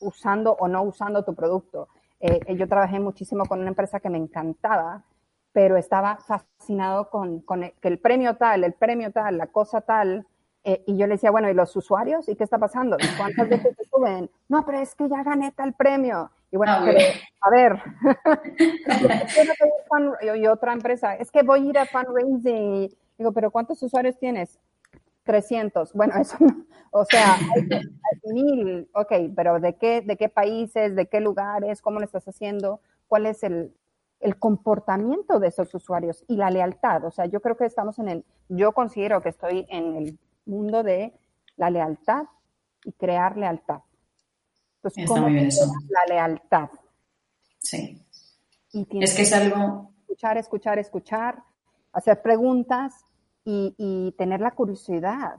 usando o no usando tu producto? Eh, yo trabajé muchísimo con una empresa que me encantaba, pero estaba fascinado con, con que el premio tal, el premio tal, la cosa tal, eh, y yo le decía, bueno, ¿y los usuarios? ¿Y qué está pasando? ¿Y cuántas veces se suben? No, pero es que ya gané tal premio. Y bueno, ah, a ver, y otra empresa, es que voy a ir a fundraising. Digo, pero ¿cuántos usuarios tienes? 300. Bueno, eso no, o sea, hay, mil, ok, pero ¿de qué, ¿de qué países, de qué lugares, cómo lo estás haciendo? ¿Cuál es el, el comportamiento de esos usuarios y la lealtad? O sea, yo creo que estamos en el, yo considero que estoy en el mundo de la lealtad y crear lealtad. Entonces, ¿cómo eso. la lealtad? Sí. es que es algo... Escuchar, escuchar, escuchar, hacer preguntas y, tener la curiosidad,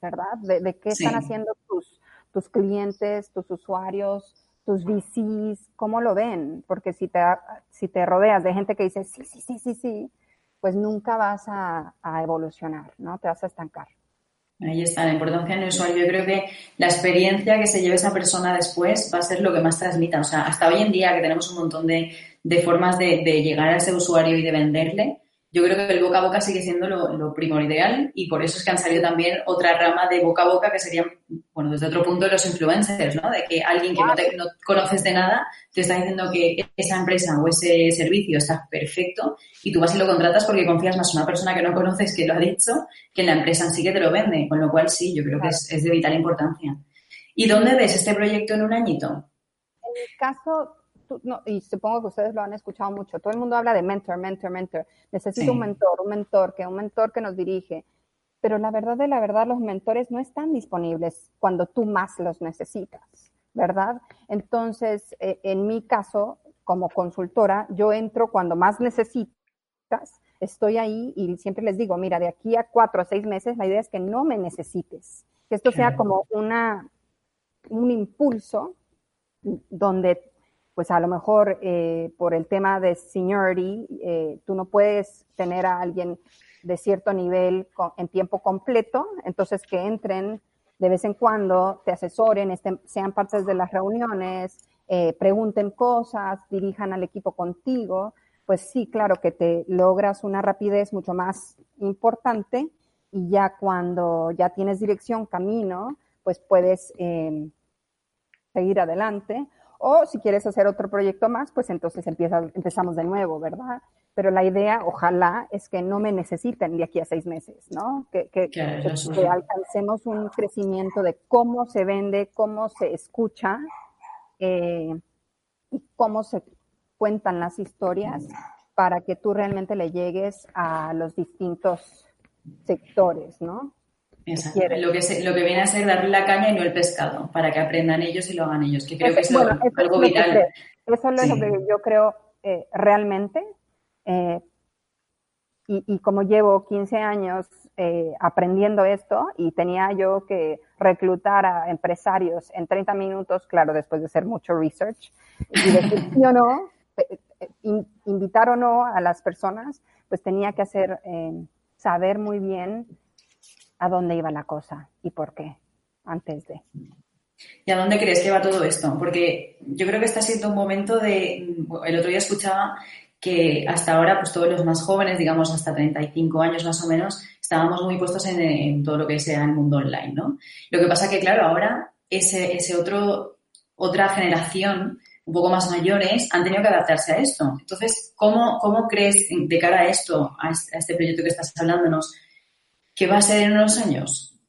¿verdad? De, qué están haciendo tus, tus clientes, tus usuarios, tus VCs, cómo lo ven, porque si te, si te rodeas de gente que dice, sí, sí, sí, sí, sí, pues nunca vas a, evolucionar, ¿no? Te vas a estancar. Ahí está, la importancia en el usuario. Yo creo que la experiencia que se lleve esa persona después va a ser lo que más transmita. O sea, hasta hoy en día que tenemos un montón de, formas de, de, llegar a ese usuario y de venderle, yo creo que el boca a boca sigue siendo lo, primordial y por eso es que han salido también otra rama de boca a boca que serían, bueno, desde otro punto los influencers, ¿no? De que alguien que no, te, no conoces de nada te está diciendo que esa empresa o ese servicio está perfecto y tú vas y lo contratas porque confías más en una persona que no conoces que lo ha dicho que en la empresa en sí que te lo vende, con lo cual sí, yo creo que es, de vital importancia. ¿Y dónde ves este proyecto en un añito? En mi caso, y supongo que ustedes lo han escuchado mucho, todo el mundo habla de mentor, mentor, mentor. Necesito un mentor, un mentor, que un mentor que nos dirige. Pero la verdad de la verdad, los mentores no están disponibles cuando tú más los necesitas, ¿verdad? Entonces, eh, en mi caso, como consultora, yo entro cuando más necesitas, estoy ahí y siempre les digo, mira, de aquí a cuatro o seis meses, la idea es que no me necesites, que esto sea como una, un impulso donde pues a lo mejor eh, por el tema de seniority, eh, tú no puedes tener a alguien de cierto nivel en tiempo completo, entonces que entren de vez en cuando, te asesoren, sean partes de las reuniones, eh, pregunten cosas, dirijan al equipo contigo, pues sí, claro que te logras una rapidez mucho más importante y ya cuando ya tienes dirección, camino, pues puedes seguir adelante o si quieres hacer otro proyecto más, pues entonces empieza, empezamos de nuevo, ¿verdad? Pero la idea, ojalá, es que no me necesiten de aquí a seis meses, ¿no? Que, que, alcancemos un crecimiento de cómo se vende, cómo se escucha eh, y cómo se cuentan las historias para que tú realmente le llegues a los distintos sectores, ¿no? Lo que, lo que viene a ser darle la caña y no el pescado, para que aprendan ellos y lo hagan ellos, que creo que es algo vital. Eso es lo que yo creo eh, realmente. Eh, y, como llevo 15 años eh, aprendiendo esto y tenía yo que reclutar a empresarios en 30 minutos, claro, después de hacer mucho research, y decir sí o no, invitar o no a las personas, pues tenía que hacer, saber muy bien a dónde iba la cosa y por qué antes de. ¿Y a dónde crees que va todo esto? Porque yo creo que está siendo un momento de... El otro día escuchaba que hasta ahora, pues todos los más jóvenes, digamos hasta 35 años más o menos, estábamos muy puestos en, todo lo que sea el mundo online, ¿no? Lo que pasa que, claro, ahora ese, ese otro, otra generación un poco más mayores han tenido que adaptarse a esto. Entonces, ¿cómo, cómo crees de cara a esto, a este proyecto que estás hablándonos, ¿Qué va a ser en unos años?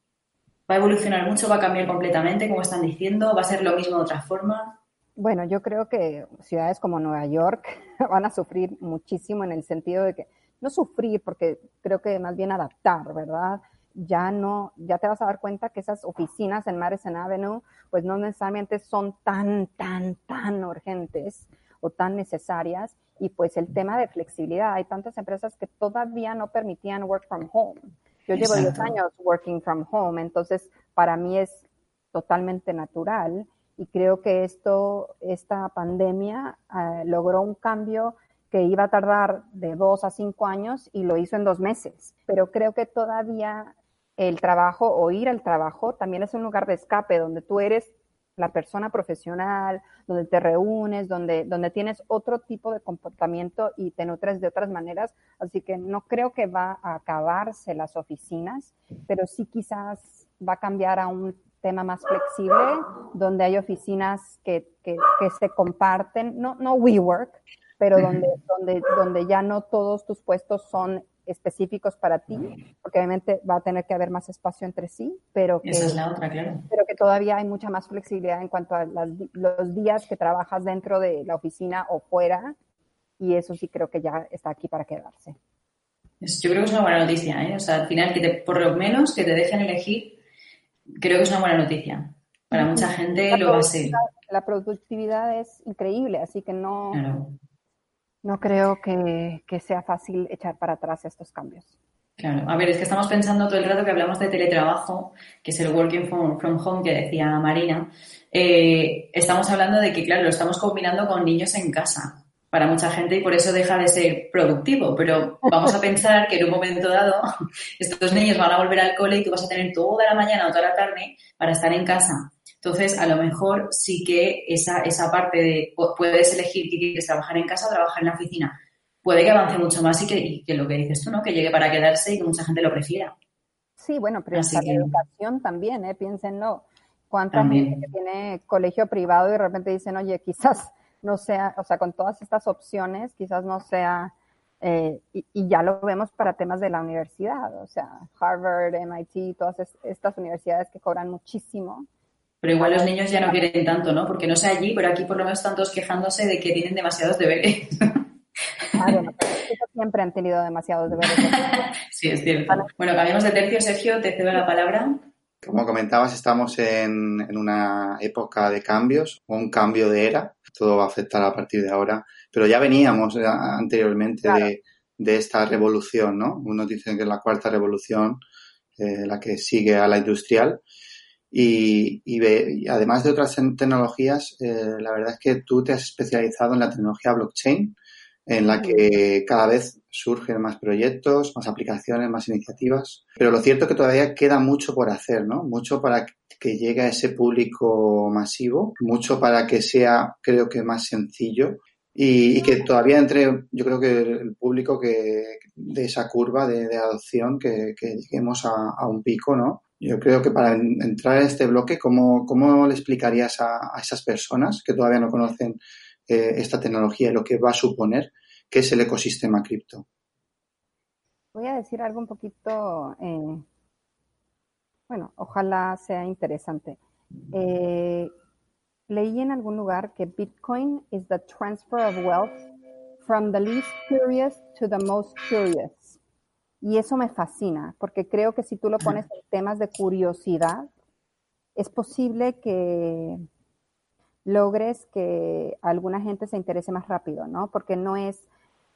¿Va a evolucionar mucho? ¿Va a cambiar completamente, como están diciendo? ¿Va a ser lo mismo de otra forma? Bueno, yo creo que ciudades como Nueva York van a sufrir muchísimo en el sentido de que, no sufrir, porque creo que más bien adaptar, ¿verdad? Ya no, ya te vas a dar cuenta que esas oficinas en Madison Avenue, pues no necesariamente son tan, tan, tan urgentes o tan necesarias. Y pues el tema de flexibilidad, hay tantas empresas que todavía no permitían work from home. Yo llevo 10 años working from home, entonces para mí es totalmente natural y creo que esto, esta pandemia eh, logró un cambio que iba a tardar de dos a cinco años y lo hizo en dos meses. Pero creo que todavía el trabajo o ir al trabajo también es un lugar de escape donde tú eres la persona profesional, donde te reúnes, donde, donde tienes otro tipo de comportamiento y te nutres de otras maneras. Así que no creo que va a acabarse las oficinas, pero sí quizás va a cambiar a un tema más flexible, donde hay oficinas que, que, que se comparten, no, no WeWork, pero donde, donde, donde ya no todos tus puestos son específicos para ti, porque obviamente va a tener que haber más espacio entre sí, pero que, Esa es la otra, claro. pero que todavía hay mucha más flexibilidad en cuanto a las, los días que trabajas dentro de la oficina o fuera, y eso sí creo que ya está aquí para quedarse. Yo creo que es una buena noticia, ¿eh? O sea, al final, que te, por lo menos que te dejen elegir creo que es una buena noticia. Para mucha gente lo va a ser. La productividad es increíble, así que no, claro. No creo que, sea fácil echar para atrás estos cambios. Claro, a ver, es que estamos pensando todo el rato que hablamos de teletrabajo, que es el working from, from home que decía Marina. Eh, estamos hablando de que, claro, lo estamos combinando con niños en casa para mucha gente y por eso deja de ser productivo. Pero vamos a pensar que en un momento dado estos niños van a volver al cole y tú vas a tener toda la mañana o toda la tarde para estar en casa. Entonces, a lo mejor sí que esa, esa parte de puedes elegir que quieres trabajar en casa o trabajar en la oficina. Puede que avance mucho más y que, y que lo que dices tú, ¿no? Que llegue para quedarse y que mucha gente lo prefiera. Sí, bueno, pero la que... educación también, ¿eh? Piénsenlo. ¿Cuánta también. gente que tiene colegio privado y de repente dicen, oye, quizás no sea, o sea, con todas estas opciones, quizás no sea, eh, y, y, ya lo vemos para temas de la universidad, o sea, Harvard, MIT, todas es, estas universidades que cobran muchísimo. Pero igual los niños ya no quieren tanto, ¿no? Porque no sé allí, pero aquí por lo menos están todos quejándose de que tienen demasiados deberes. Claro, no, siempre han tenido demasiados deberes. sí, es cierto. Bueno, cambiamos de tercio, Sergio, te cedo la palabra. Como comentabas, estamos en, en, una época de cambios, un cambio de era. Todo va a afectar a partir de ahora. Pero ya veníamos anteriormente claro. de, de, esta revolución, ¿no? Unos dicen que es la cuarta revolución, eh, la que sigue a la industrial. Y, ve, y además de otras tecnologías, eh, la verdad es que tú te has especializado en la tecnología blockchain, en la que cada vez surgen más proyectos, más aplicaciones, más iniciativas. Pero lo cierto es que todavía queda mucho por hacer, ¿no? Mucho para que llegue a ese público masivo, mucho para que sea, creo que, más sencillo y, que todavía entre, yo creo que el público que de esa curva de, adopción, que, que lleguemos a, un pico, ¿no? Yo creo que para entrar en este bloque, ¿cómo, cómo le explicarías a, a esas personas que todavía no conocen eh, esta tecnología y lo que va a suponer que es el ecosistema cripto. Voy a decir algo un poquito, eh, bueno, ojalá sea interesante. Eh, leí en algún lugar que Bitcoin is the transfer of wealth from the least curious to the most curious. Y eso me fascina, porque creo que si tú lo pones en temas de curiosidad, es posible que logres que alguna gente se interese más rápido, ¿no? Porque no es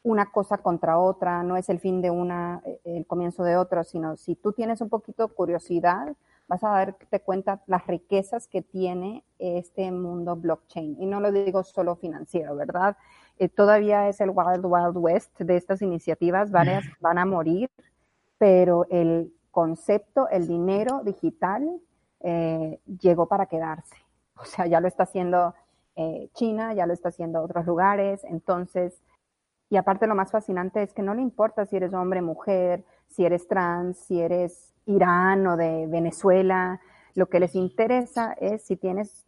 una cosa contra otra, no es el fin de una, eh, el comienzo de otro, sino si tú tienes un poquito de curiosidad, vas a darte cuenta las riquezas que tiene este mundo blockchain. Y no lo digo solo financiero, ¿verdad? Eh, todavía es el Wild Wild West de estas iniciativas, varias van a morir, pero el concepto, el dinero digital, eh, llegó para quedarse. O sea, ya lo está haciendo eh, China, ya lo está haciendo otros lugares. Entonces, y aparte lo más fascinante es que no le importa si eres hombre, mujer, si eres trans, si eres Irán o de Venezuela. Lo que les interesa es si tienes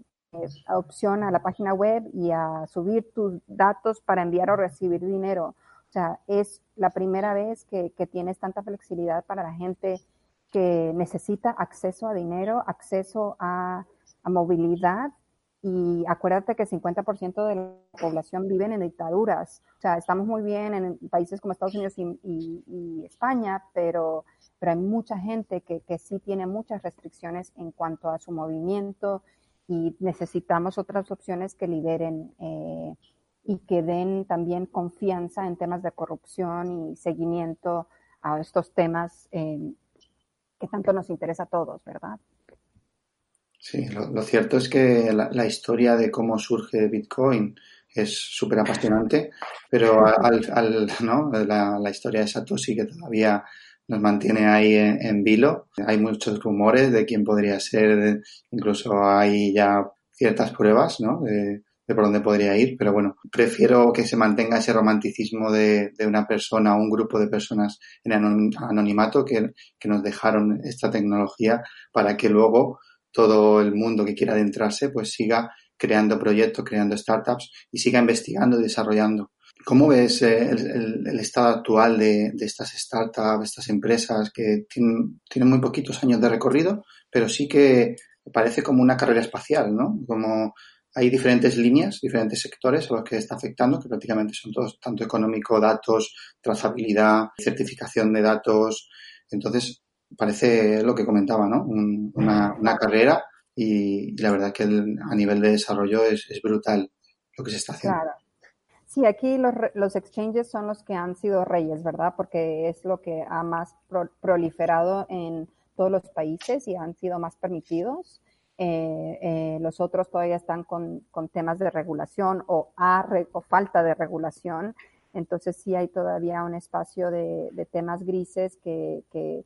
opción a la página web y a subir tus datos para enviar o recibir dinero. O sea, es la primera vez que, tienes tanta flexibilidad para la gente que necesita acceso a dinero, acceso a, movilidad y acuérdate que 50% de la población vive en dictaduras. O sea, estamos muy bien en países como Estados Unidos y, España, pero, pero hay mucha gente que, sí tiene muchas restricciones en cuanto a su movimiento y necesitamos otras opciones que liberen eh, y que den también confianza en temas de corrupción y seguimiento a estos temas eh, que tanto nos interesa a todos, ¿verdad? Sí, lo, cierto es que la, historia de cómo surge Bitcoin es súper apasionante, pero al, ¿no? la, historia de Satoshi que todavía nos mantiene ahí en, vilo. Hay muchos rumores de quién podría ser, incluso hay ya ciertas pruebas ¿no? de, por dónde podría ir, pero bueno, prefiero que se mantenga ese romanticismo de, una persona o un grupo de personas en anonimato que, nos dejaron esta tecnología para que luego todo el mundo que quiera adentrarse pues siga creando proyectos, creando startups y siga investigando y desarrollando. ¿Cómo ves eh, el, estado actual de, estas startups, estas empresas que tienen, muy poquitos años de recorrido, pero sí que parece como una carrera espacial, ¿no? Como hay diferentes líneas, diferentes sectores a los que está afectando, que prácticamente son todos, tanto económico, datos, trazabilidad, certificación de datos. Entonces, parece lo que comentaba, ¿no? una, carrera y, la verdad que a nivel de desarrollo es, brutal lo que se está haciendo. Sí, aquí los, los, exchanges son los que han sido reyes, ¿verdad? Porque es lo que ha más proliferado en todos los países y han sido más permitidos. Eh, eh, los otros todavía están con, temas de regulación o, o falta de regulación. Entonces sí hay todavía un espacio de, temas grises que, que,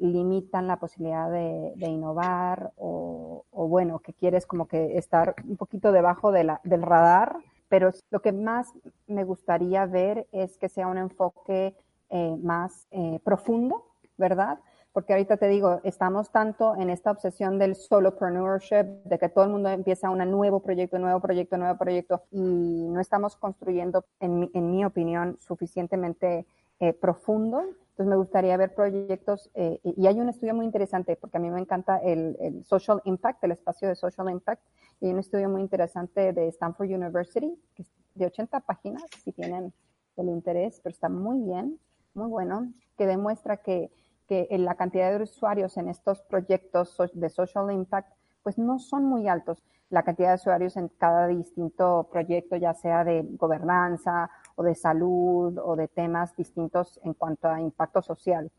limitan la posibilidad de, innovar o, bueno, que quieres como que estar un poquito debajo de la, del radar. Pero lo que más me gustaría ver es que sea un enfoque eh, más profundo, ¿verdad? porque ahorita te digo, estamos tanto en esta obsesión del solopreneurship, de que todo el mundo empieza un nuevo proyecto, nuevo proyecto, nuevo proyecto, y no estamos construyendo, en mi, en mi opinión, suficientemente eh, profundo. Entonces me gustaría ver proyectos, eh, y hay un estudio muy interesante, porque a mí me encanta el, social impact, el espacio de social impact, y un estudio muy interesante de Stanford University, que es de 80 páginas, si tienen el interés, pero está muy bien, muy bueno, que demuestra que que la cantidad de usuarios en estos proyectos de social impact pues no son muy altos. La cantidad de usuarios en cada distinto proyecto, ya sea de gobernanza o de salud o de temas distintos en cuanto a impacto social.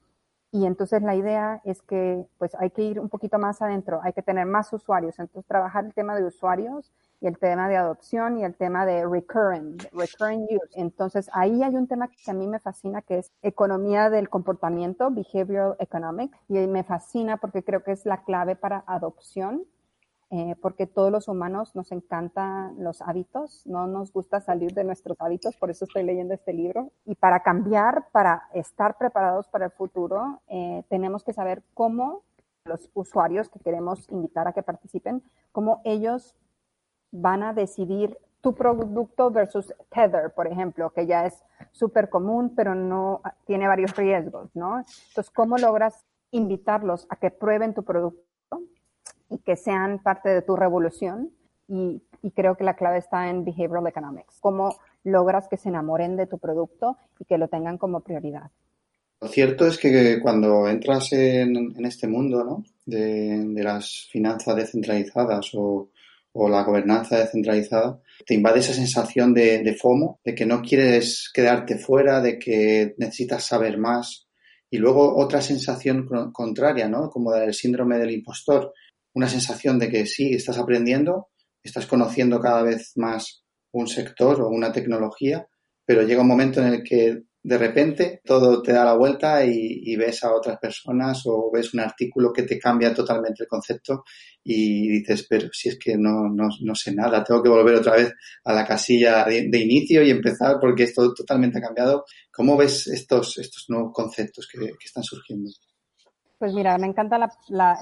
Y entonces la idea es que pues hay que ir un poquito más adentro, hay que tener más usuarios. Entonces trabajar el tema de usuarios y el tema de adopción y el tema de recurring, recurring use. Entonces ahí hay un tema que a mí me fascina que es economía del comportamiento, behavioral economics, y me fascina porque creo que es la clave para adopción eh, porque todos los humanos nos encantan los hábitos, no nos gusta salir de nuestros hábitos, por eso estoy leyendo este libro. Y para cambiar, para estar preparados para el futuro, eh, tenemos que saber cómo los usuarios que queremos invitar a que participen, cómo ellos van a decidir tu producto versus Tether, por ejemplo, que ya es súper común, pero no tiene varios riesgos, ¿no? Entonces, ¿cómo logras invitarlos a que prueben tu producto? Y que sean parte de tu revolución. Y, creo que la clave está en behavioral economics. Cómo logras que se enamoren de tu producto y que lo tengan como prioridad. Lo cierto es que cuando entras en, este mundo ¿no? de, las finanzas descentralizadas o, la gobernanza descentralizada, te invade esa sensación de, de, FOMO, de que no quieres quedarte fuera, de que necesitas saber más. Y luego otra sensación contraria, ¿no? Como el síndrome del impostor, una sensación de que sí, estás aprendiendo, estás conociendo cada vez más un sector o una tecnología, pero llega un momento en el que de repente todo te da la vuelta y, ves a otras personas o ves un artículo que te cambia totalmente el concepto y dices, pero si es que no, no, sé nada, tengo que volver otra vez a la casilla de, inicio y empezar porque esto totalmente ha cambiado. ¿Cómo ves estos, estos nuevos conceptos que, que están surgiendo? Pues mira, me encanta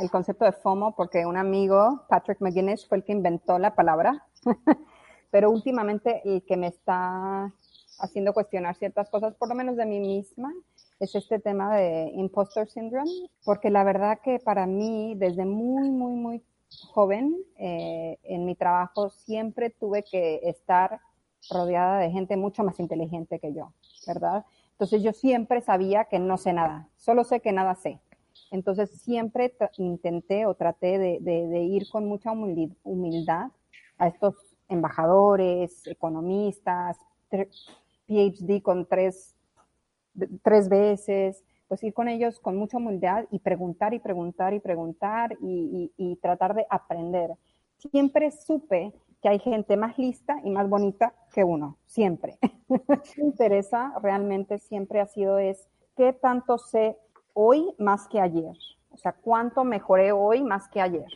el concepto de FOMO porque un amigo, Patrick McGuinness, fue el que inventó la palabra, pero últimamente el que me está haciendo cuestionar ciertas cosas, por lo menos de mí misma, es este tema de impostor syndrome, porque la verdad que para mí, desde muy, muy, muy joven, eh, en mi trabajo siempre tuve que estar rodeada de gente mucho más inteligente que yo, ¿verdad? Entonces yo siempre sabía que no sé nada, solo sé que nada sé. Entonces siempre intenté o traté de, ir con mucha humildad a estos embajadores, economistas, PhD con tres, tres veces, pues ir con ellos con mucha humildad y preguntar y preguntar y preguntar y, tratar de aprender. Siempre supe que hay gente más lista y más bonita que uno, siempre. me interesa realmente siempre ha sido es qué tanto sé hoy más que ayer. O sea, cuánto mejoré hoy más que ayer.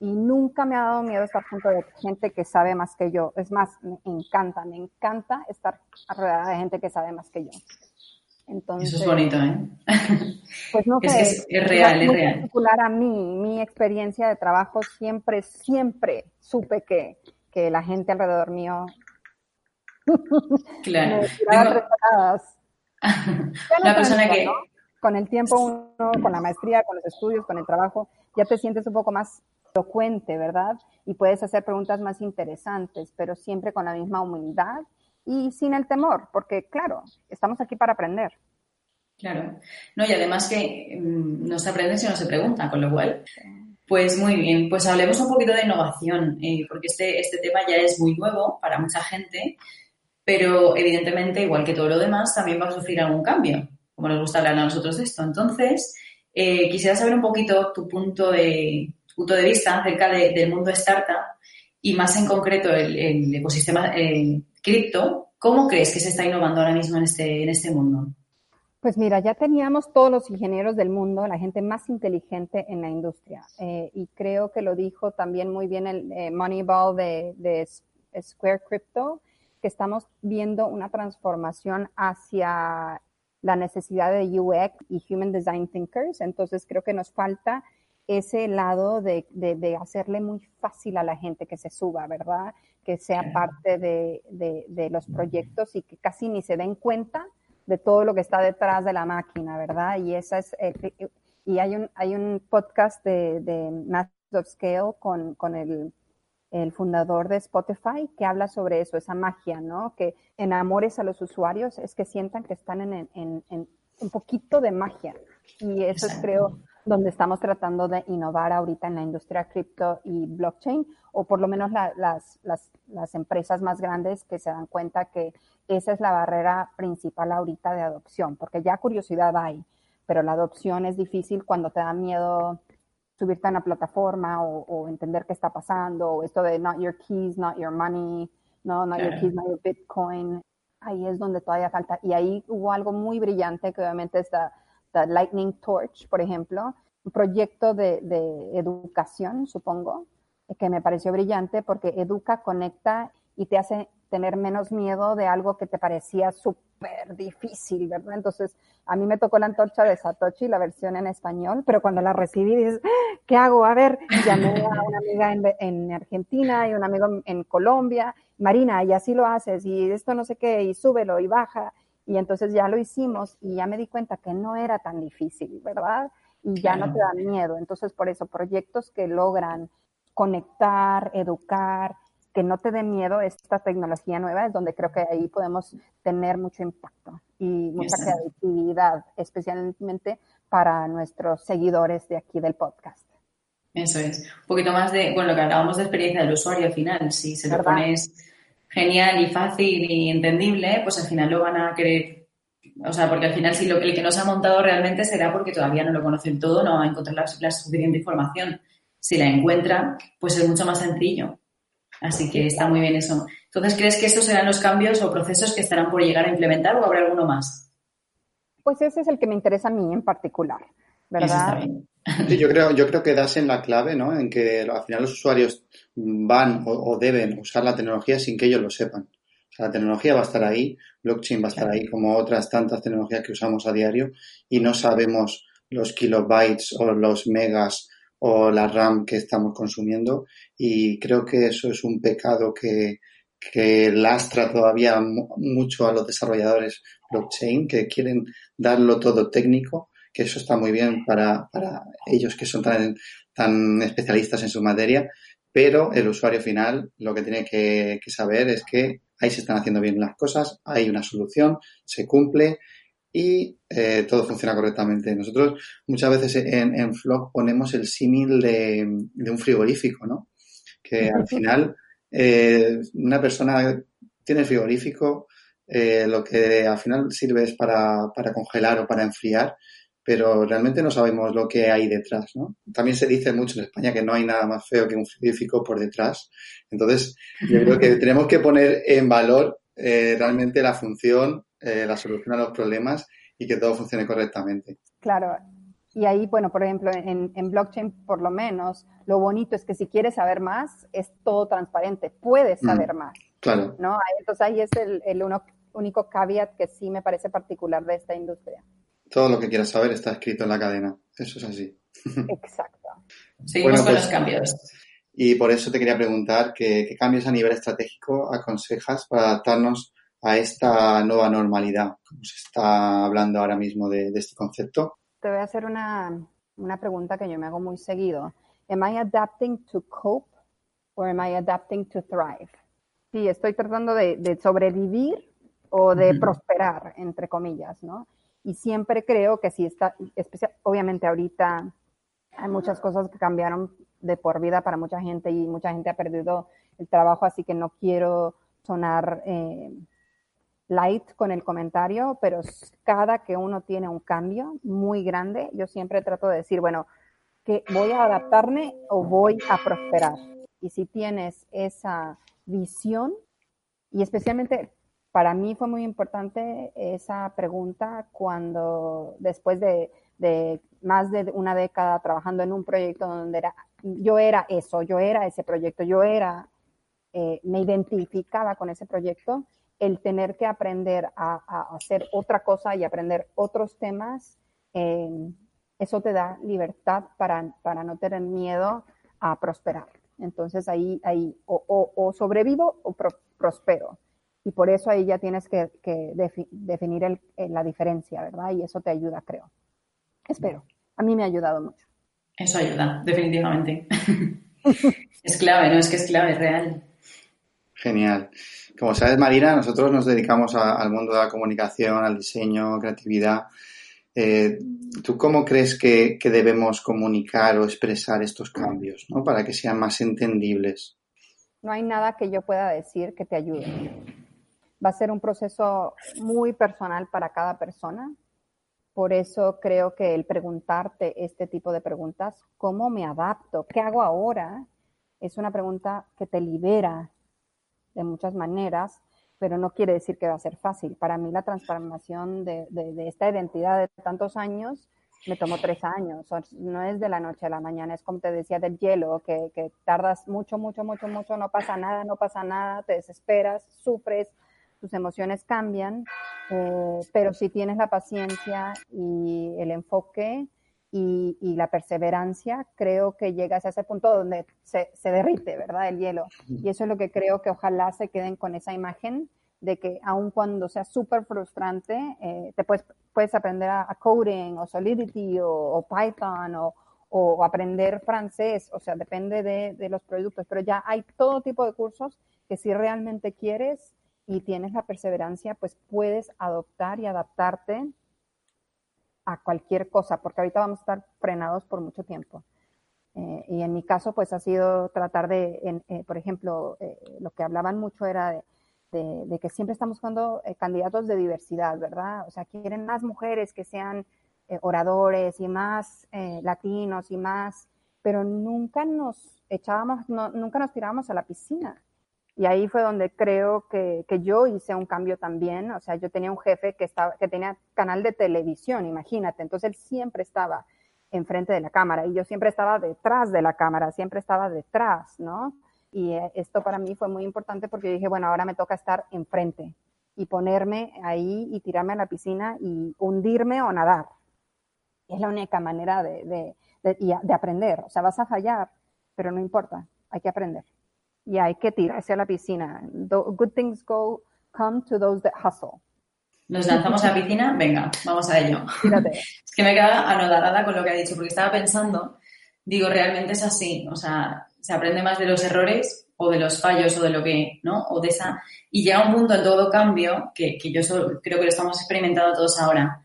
Y nunca me ha dado miedo estar junto de gente que sabe más que yo. Es más, me encanta, me encanta estar rodeada de gente que sabe más que yo. Entonces, Eso es bonito, ¿eh? Pues no sé. Es, es, real, es real. particular a mí, mi experiencia de trabajo siempre, siempre supe que, que la gente alrededor mío Claro. Una persona que... Con el tiempo uno, con la maestría, con los estudios, con el trabajo, ya te sientes un poco más elocuente, ¿verdad? Y puedes hacer preguntas más interesantes, pero siempre con la misma humildad y sin el temor, porque claro, estamos aquí para aprender. Claro. No, y además que mm, no se aprende si no se pregunta, con lo cual. Pues muy bien, pues hablemos un poquito de innovación, eh, porque este, este tema ya es muy nuevo para mucha gente pero evidentemente, igual que todo lo demás, también va a sufrir algún cambio, como nos gusta hablar a nosotros de esto. Entonces, eh, quisiera saber un poquito tu punto de, punto de vista acerca del mundo startup y más en concreto el, ecosistema cripto. ¿Cómo crees que se está innovando ahora mismo en este, en este mundo? Pues mira, ya teníamos todos los ingenieros del mundo, la gente más inteligente en la industria. Eh, y creo que lo dijo también muy bien el eh, Moneyball de, de Square Crypto, que estamos viendo una transformación hacia la necesidad de UX y Human Design Thinkers. Entonces creo que nos falta ese lado de, de, hacerle muy fácil a la gente que se suba, ¿verdad? Que sea parte de, de, los proyectos y que casi ni se den cuenta de todo lo que está detrás de la máquina, ¿verdad? Y esa es, y hay un, hay un podcast de, de Masters of Scale con, con el el fundador de Spotify, que habla sobre eso, esa magia, ¿no? Que enamores a los usuarios es que sientan que están en, un poquito de magia. Y eso es, creo, donde estamos tratando de innovar ahorita en la industria cripto y blockchain, o por lo menos las, las, empresas más grandes que se dan cuenta que esa es la barrera principal ahorita de adopción, porque ya curiosidad hay, pero la adopción es difícil cuando te da miedo subirte a una plataforma o, entender qué está pasando, o esto de not your keys, not your money, no, not your keys, not your Bitcoin. Ahí es donde todavía falta. Y ahí hubo algo muy brillante que obviamente es the, Lightning Torch, por ejemplo, un proyecto de, de educación, supongo, que me pareció brillante porque educa, conecta y te hace tener menos miedo de algo que te parecía súper difícil, ¿verdad? Entonces, a mí me tocó la antorcha de Satoshi, la versión en español, pero cuando la recibí dices, ¿qué hago? A ver, llamé a una amiga en, en Argentina y un amigo en Colombia, Marina, y así lo haces, y esto no sé qué, y súbelo y baja, y entonces ya lo hicimos y ya me di cuenta que no era tan difícil, ¿verdad? Y ya no te da miedo. Entonces, por eso, proyectos que logran conectar, educar, que no te dé miedo esta tecnología nueva, es donde creo que ahí podemos tener mucho impacto y mucha creatividad, especialmente para nuestros seguidores de aquí del podcast. Eso es. Un poquito más de, bueno, lo que hablábamos de experiencia del usuario al final, si se lo pones genial y fácil y entendible, pues al final lo van a querer. O sea, porque al final si lo, el que no se ha montado realmente será porque todavía no lo conocen todo, no va a encontrar la, la suficiente información. Si la encuentra, pues es mucho más sencillo. Así que está muy bien eso. Entonces, ¿crees que estos serán los cambios o procesos que estarán por llegar a implementar o habrá alguno más? Pues ese es el que me interesa a mí en particular, ¿verdad? Sí, yo creo, yo creo que das en la clave, ¿no? En que al final los usuarios van o, deben usar la tecnología sin que ellos lo sepan. O sea, la tecnología va a estar ahí, blockchain va a estar ahí, como otras tantas tecnologías que usamos a diario, y no sabemos los kilobytes o los megas o la RAM que estamos consumiendo. Y creo que eso es un pecado que, que lastra todavía mucho a los desarrolladores blockchain, que quieren darlo todo técnico, que eso está muy bien para, para ellos que son tan, tan especialistas en su materia, pero el usuario final lo que tiene que, saber es que ahí se están haciendo bien las cosas, hay una solución, se cumple y eh, todo funciona correctamente. Nosotros muchas veces en, en Flock ponemos el símil de, de, un frigorífico, ¿no? Que al final eh, una persona tiene el frigorífico, eh, lo que al final sirve es para, para congelar o para enfriar, pero realmente no sabemos lo que hay detrás, ¿no? También se dice mucho en España que no hay nada más feo que un frigorífico por detrás. Entonces, yo creo que tenemos que poner en valor eh, realmente la función, eh, la solución a los problemas y que todo funcione correctamente. Claro. Y ahí, bueno, por ejemplo, en, en, blockchain, por lo menos, lo bonito es que si quieres saber más, es todo transparente. Puedes mm, saber más. Claro. ¿no? Entonces ahí es el, el uno, único caveat que sí me parece particular de esta industria. Todo lo que quieras saber está escrito en la cadena. Eso es así. Exacto. Seguimos con pues, los cambios. Y por eso te quería preguntar qué, cambios a nivel estratégico aconsejas para adaptarnos a esta nueva normalidad, como se está hablando ahora mismo de, este concepto. Te voy a hacer una, una pregunta que yo me hago muy seguido. Am I adapting to cope or am I adapting to thrive? Sí, estoy tratando de, de sobrevivir o de prosperar, entre comillas, ¿no? y siempre creo que si está, especial, obviamente ahorita hay muchas cosas que cambiaron de por vida para mucha gente y mucha gente ha perdido el trabajo, así que no quiero sonar eh, light con el comentario, pero cada que uno tiene un cambio muy grande, yo siempre trato de decir, bueno, que voy a adaptarme o voy a prosperar. Y si tienes esa visión, y especialmente para mí fue muy importante esa pregunta cuando después de, más de una década trabajando en un proyecto donde era, yo era eso, yo era ese proyecto, yo era, eh, me identificaba con ese proyecto, el tener que aprender a, hacer otra cosa y aprender otros temas, eh, eso te da libertad para, para, no tener miedo a prosperar. Entonces ahí, ahí o, sobrevivo o prospero y por eso ahí ya tienes que, definir la diferencia, ¿verdad? Y eso te ayuda, creo. Espero. A mí me ha ayudado mucho. Eso ayuda, definitivamente. es clave, ¿no? Es que es clave, es real. Genial. Como sabes, Marina, nosotros nos dedicamos al mundo de la comunicación, al diseño, creatividad. Eh, ¿Tú cómo crees que, que, debemos comunicar o expresar estos cambios ¿no? para que sean más entendibles? No hay nada que yo pueda decir que te ayude. Va a ser un proceso muy personal para cada persona. Por eso creo que el preguntarte este tipo de preguntas, ¿cómo me adapto? ¿Qué hago ahora? Es una pregunta que te libera de muchas maneras, pero no quiere decir que va a ser fácil. Para mí la transformación de, esta identidad de tantos años me tomó tres años. No es de la noche a la mañana, es como te decía del hielo, que, que tardas mucho, mucho, mucho, mucho, no pasa nada, no pasa nada, te desesperas, sufres, tus emociones cambian, eh, pero si tienes la paciencia y el enfoque y, la perseverancia, creo que llegas a ese punto donde se, derrite, ¿verdad? El hielo. Y eso es lo que creo que ojalá se queden con esa imagen de que aun cuando sea súper frustrante, eh, te puedes, puedes aprender a, coding o Solidity o, Python o, o, aprender francés, o sea, depende de, de, los productos, pero ya hay todo tipo de cursos que si realmente quieres y tienes la perseverancia, pues puedes adoptar y adaptarte a cualquier cosa, porque ahorita vamos a estar frenados por mucho tiempo. Eh, y en mi caso, pues ha sido tratar de, eh, por ejemplo, eh, lo que hablaban mucho era de, que siempre estamos buscando candidatos de diversidad, ¿verdad? O sea, quieren más mujeres que sean oradores y más latinos y más, pero nunca nos echábamos, nunca nos tirábamos a la piscina. Y ahí fue donde creo que, que, yo hice un cambio también. O sea, yo tenía un jefe que, estaba, que tenía canal de televisión, imagínate. Entonces él siempre estaba enfrente de la cámara y yo siempre estaba detrás de la cámara, siempre estaba detrás, ¿no? Y eh, esto para mí fue muy importante porque dije, bueno, ahora me toca estar enfrente y ponerme ahí y tirarme a la piscina y hundirme o nadar. Es la única manera de, de, de, de aprender. O sea, vas a fallar, pero no importa, hay que aprender y hay que tirarse a la piscina. good things go come to those that hustle. Nos lanzamos a la piscina, venga, vamos a ello. es que me queda anodada con lo que ha dicho, porque estaba pensando, digo, realmente es así, o sea, se aprende más de los errores o de los fallos o de lo que, ¿no? O de esa... Y llega un punto en todo cambio, que, que yo creo que lo estamos experimentando todos ahora,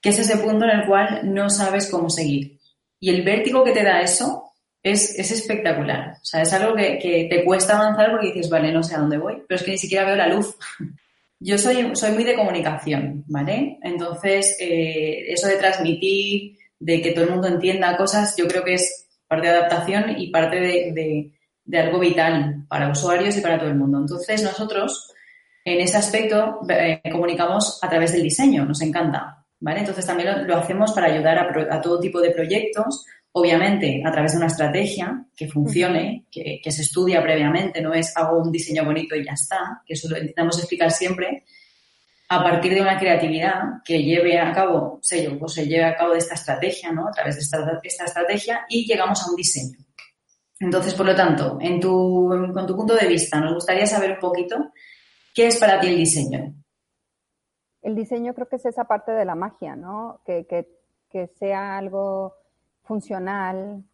que es ese punto en el cual no sabes cómo seguir. Y el vértigo que te da eso es, es espectacular. O sea, es algo que, que, te cuesta avanzar porque dices, vale, no sé a dónde voy, pero es que ni siquiera veo la luz. Yo soy, soy muy de comunicación, ¿vale? Entonces, eh, eso de transmitir, de que todo el mundo entienda cosas, yo creo que es parte de adaptación y parte de, de, algo vital para usuarios y para todo el mundo. Entonces, nosotros, en ese aspecto, eh, comunicamos a través del diseño, nos encanta, ¿vale? Entonces, también lo, hacemos para ayudar a todo tipo de proyectos, obviamente a través de una estrategia que funcione, que, se estudia previamente, no es hago un diseño bonito y ya está, que eso lo intentamos explicar siempre, a partir de una creatividad que lleve a cabo, sé pues se lleve a cabo de esta estrategia, ¿no? A través de esta, esta estrategia y llegamos a un diseño. Entonces, por lo tanto, en tu, con tu punto de vista, nos gustaría saber un poquito qué es para ti el diseño. El diseño creo que es esa parte de la magia, ¿no? Que, que, que sea algo funcional,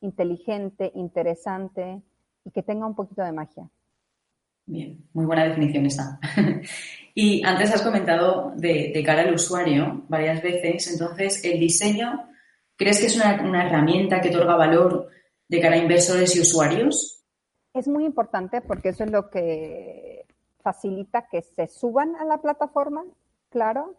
inteligente, interesante y que tenga un poquito de magia. Bien, muy buena definición esa. y antes has comentado de, cara al usuario varias veces, entonces el diseño, ¿crees que es una, una herramienta que otorga valor de cara a inversores y usuarios? Es muy importante porque eso es lo que facilita que se suban a la plataforma, claro,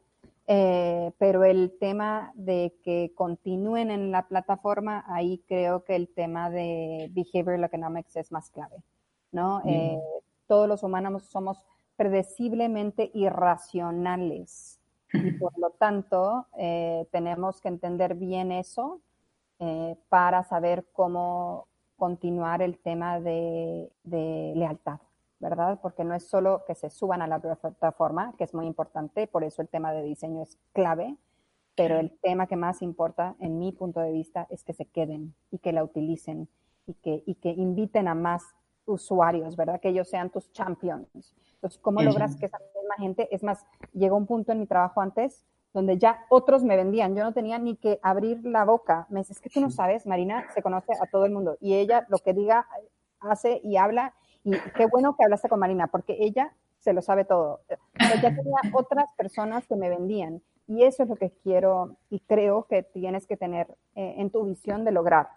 eh, pero el tema de que continúen en la plataforma, ahí creo que el tema de behavioral economics es más clave, ¿no? Eh, todos los humanos somos predeciblemente irracionales y por lo tanto eh, tenemos que entender bien eso para saber cómo continuar el tema de lealtad. ¿Verdad? Porque no es solo que se suban a la plataforma, que es muy importante, por eso el tema de diseño es clave, pero el tema que más importa, en mi punto de vista, es que se queden y que la utilicen y que, y que inviten a más usuarios, ¿verdad? Que ellos sean tus champions. Entonces, ¿cómo logras que esa misma gente, es más, llegó un punto en mi trabajo antes donde ya otros me vendían, yo no tenía ni que abrir la boca. Me dice, es que tú no sabes, Marina se conoce a todo el mundo y ella lo que diga, hace y habla y qué bueno que hablaste con Marina, porque ella se lo sabe todo. Pero ya tenía otras personas que me vendían. Y eso es lo que quiero y creo que tienes que tener eh, en tu visión de lograr.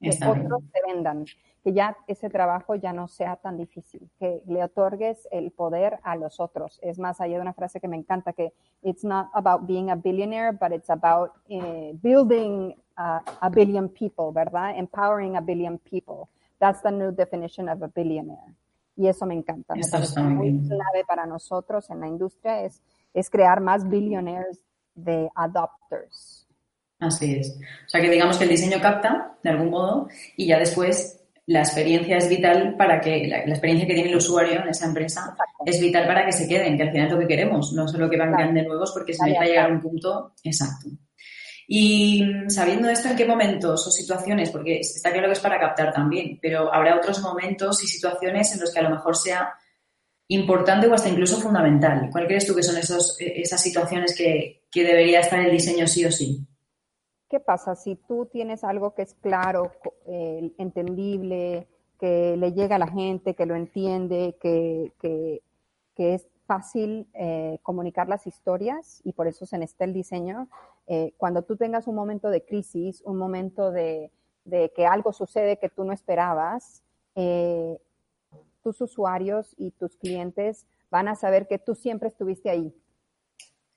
Que otros te vendan, que ya ese trabajo ya no sea tan difícil, que le otorgues el poder a los otros. Es más, hay una frase que me encanta que it's not about being a billionaire, but it's about eh, building a billion people, ¿verdad? Empowering a billion people. That's the new definition of a billionaire. Y eso me encanta. Me parece muy clave para nosotros en la industria es, es crear más billionaires de adopters. Así es. O sea que digamos que el diseño capta de algún modo y ya después la experiencia es vital para que la, experiencia que tiene el usuario en esa empresa es vital para que se queden, que al final es lo que queremos, no solo que van de nuevos porque se necesita llegar a un punto exacto. Y sabiendo esto, ¿en qué momentos o situaciones? Porque está claro que es para captar también, pero habrá otros momentos y situaciones en los que a lo mejor sea importante o hasta incluso fundamental. ¿Cuál crees tú que son esos, e, esas situaciones que, debería estar el diseño sí o sí? ¿Qué pasa si tú tienes algo que es claro, eh, entendible, que le llega a la gente, que lo entiende, que, que, que es fácil eh, comunicar las historias y por eso se necesita el diseño. Eh, cuando tú tengas un momento de crisis, un momento de, que algo sucede que tú no esperabas, eh, tus usuarios y tus clientes van a saber que tú siempre estuviste ahí.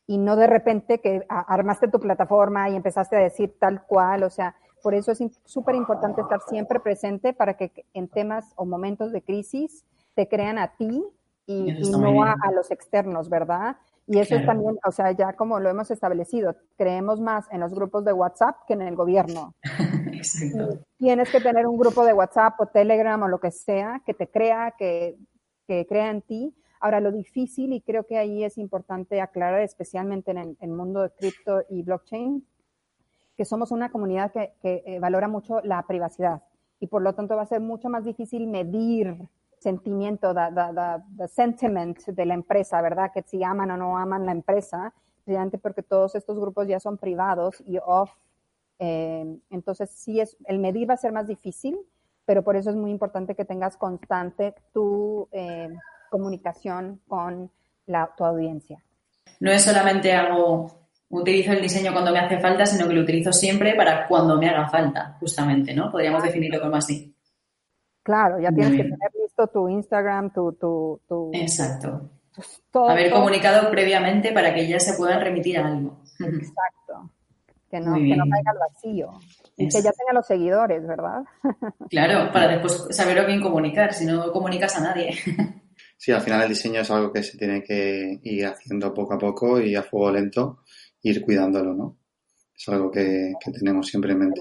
Y no de repente que armaste tu plataforma y empezaste a decir tal cual, o sea, por eso es súper importante estar siempre presente para que en temas o momentos de crisis te crean a ti y, no a, los externos, ¿verdad? Y eso es también, o sea, ya como lo hemos establecido, creemos más en los grupos de WhatsApp que en el gobierno. Exacto. Tienes que tener un grupo de WhatsApp o Telegram o lo que sea que te crea, que, que crea en ti. Ahora, lo difícil, y creo que ahí es importante aclarar, especialmente en el, mundo de cripto y blockchain, que somos una comunidad que, que eh, valora mucho la privacidad y por lo tanto va a ser mucho más difícil medir sentimiento, the, sentiment de la empresa, ¿verdad? Que si aman o no aman la empresa, precisamente porque todos estos grupos ya son privados y off. Eh, entonces, sí, es, el medir va a ser más difícil, pero por eso es muy importante que tengas constante tu eh, comunicación con la, tu audiencia. No es solamente hago, utilizo el diseño cuando me hace falta, sino que lo utilizo siempre para cuando me haga falta, justamente, ¿no? Podríamos definirlo como así. Claro, ya tienes que tener tu Instagram, tu... tu, tu Exacto. Haber comunicado previamente para que ya se puedan remitir a algo. Exacto. Que no, que no caiga al vacío. Y que ya tenga los seguidores, ¿verdad? Claro, para después saber a quién comunicar, si no comunicas a nadie. Sí, al final el diseño es algo que se tiene que ir haciendo poco a poco y a fuego lento, ir cuidándolo, ¿no? Es algo que, que tenemos siempre en mente.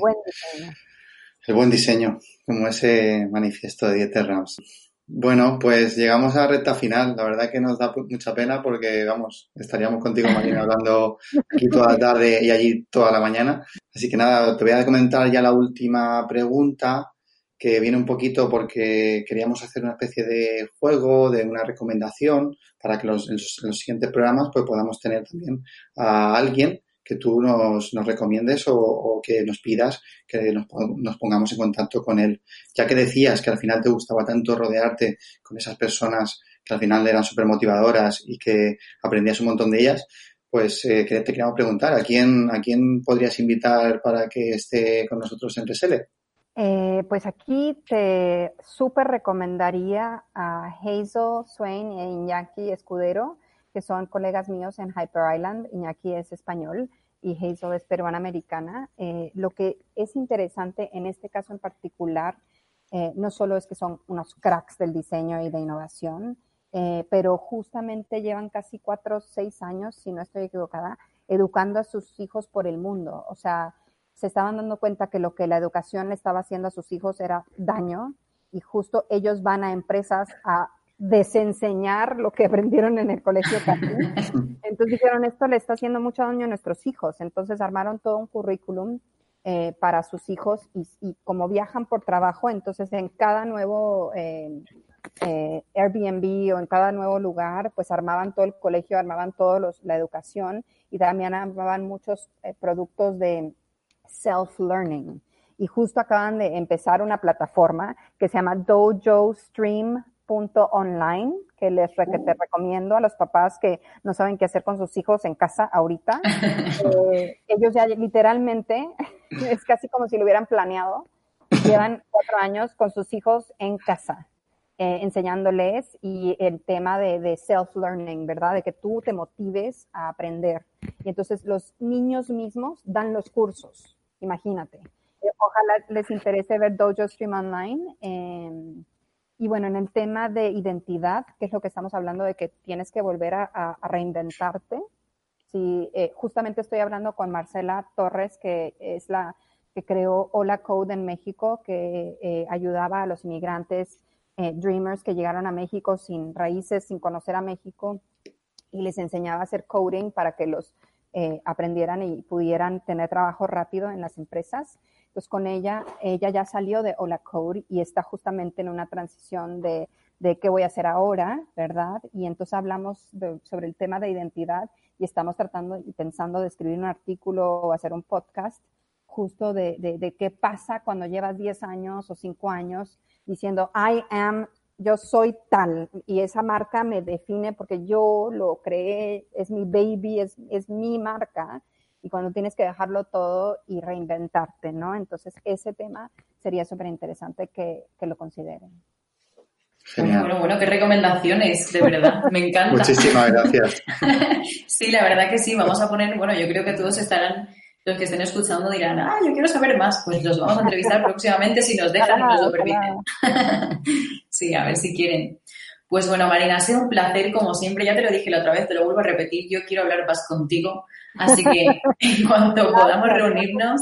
El buen diseño, como ese manifiesto de Dieter Rams. Bueno, pues llegamos a la recta final. La verdad que nos da mucha pena porque, vamos, estaríamos contigo, Marina, hablando aquí toda la tarde y allí toda la mañana. Así que nada, te voy a comentar ya la última pregunta que viene un poquito porque queríamos hacer una especie de juego, de una recomendación para que los, en, los, siguientes programas pues podamos tener también a alguien que tú nos, recomiendes o, que nos pidas que nos, nos, pongamos en contacto con él. Ya que decías que al final te gustaba tanto rodearte con esas personas que al final eran súper motivadoras y que aprendías un montón de ellas, pues eh, te queríamos preguntar, ¿a quién, ¿a quién podrías invitar para que esté con nosotros en Resele? Eh, pues aquí te súper recomendaría a Hazel Swain e Iñaki Escudero que son colegas míos en Hyper Island. Iñaki es español y Hazel es peruana americana. Eh, lo que es interesante en este caso en particular, eh, no solo es que son unos cracks del diseño y de innovación, eh, pero justamente llevan casi cuatro o seis años, si no estoy equivocada, educando a sus hijos por el mundo. O sea, se estaban dando cuenta que lo que la educación le estaba haciendo a sus hijos era daño y justo ellos van a empresas a desenseñar lo que aprendieron en el colegio Entonces dijeron, esto le está haciendo mucho daño a nuestros hijos. Entonces armaron todo un currículum eh, para sus hijos y, como viajan por trabajo, entonces en cada nuevo eh, eh, Airbnb o en cada nuevo lugar, pues armaban todo el colegio, armaban toda la educación y también armaban muchos productos de self-learning. Y justo acaban de empezar una plataforma que se llama Dojo Stream punto online que les te uh. recomiendo a los papás que no saben qué hacer con sus hijos en casa ahorita. Eh, ellos ya literalmente, es casi como si lo hubieran planeado, llevan cuatro años con sus hijos en casa, eh, enseñándoles y el tema de, de self-learning, ¿verdad? De que tú te motives a aprender. Y entonces los niños mismos dan los cursos, imagínate. Ojalá les interese ver Dojo Stream Online. Eh, y bueno, en el tema de identidad, que es lo que estamos hablando de que tienes que volver a, reinventarte. Sí, eh, justamente estoy hablando con Marcela Torres, que es la que creó Hola Code en México, que eh, ayudaba a los inmigrantes eh, Dreamers que llegaron a México sin raíces, sin conocer a México, y les enseñaba a hacer coding para que los aprendieran y pudieran tener trabajo rápido en las empresas. Pues con ella, ella ya salió de Hola Code y está justamente en una transición de, de qué voy a hacer ahora, ¿verdad? Y entonces hablamos sobre el tema de identidad y estamos tratando y pensando de escribir un artículo o hacer un podcast justo de, de, de qué pasa cuando llevas 10 años o 5 años diciendo, I am yo soy tal y esa marca me define porque yo lo creé, es mi baby, es, es mi marca y cuando tienes que dejarlo todo y reinventarte, ¿no? Entonces, ese tema sería súper interesante que, que, lo consideren. Bueno, bueno, bueno, qué recomendaciones, de verdad, me encanta. Muchísimas gracias. sí, la verdad que sí, vamos a poner, bueno, yo creo que todos estarán, los que estén escuchando dirán, ah, yo quiero saber más, pues los vamos a entrevistar próximamente si nos dejan y nos lo permiten. sí, a ver si quieren. Pues bueno, Marina, ha sido un placer como siempre, ya te lo dije la otra vez, te lo vuelvo a repetir, yo quiero hablar más contigo Así que en cuanto podamos reunirnos,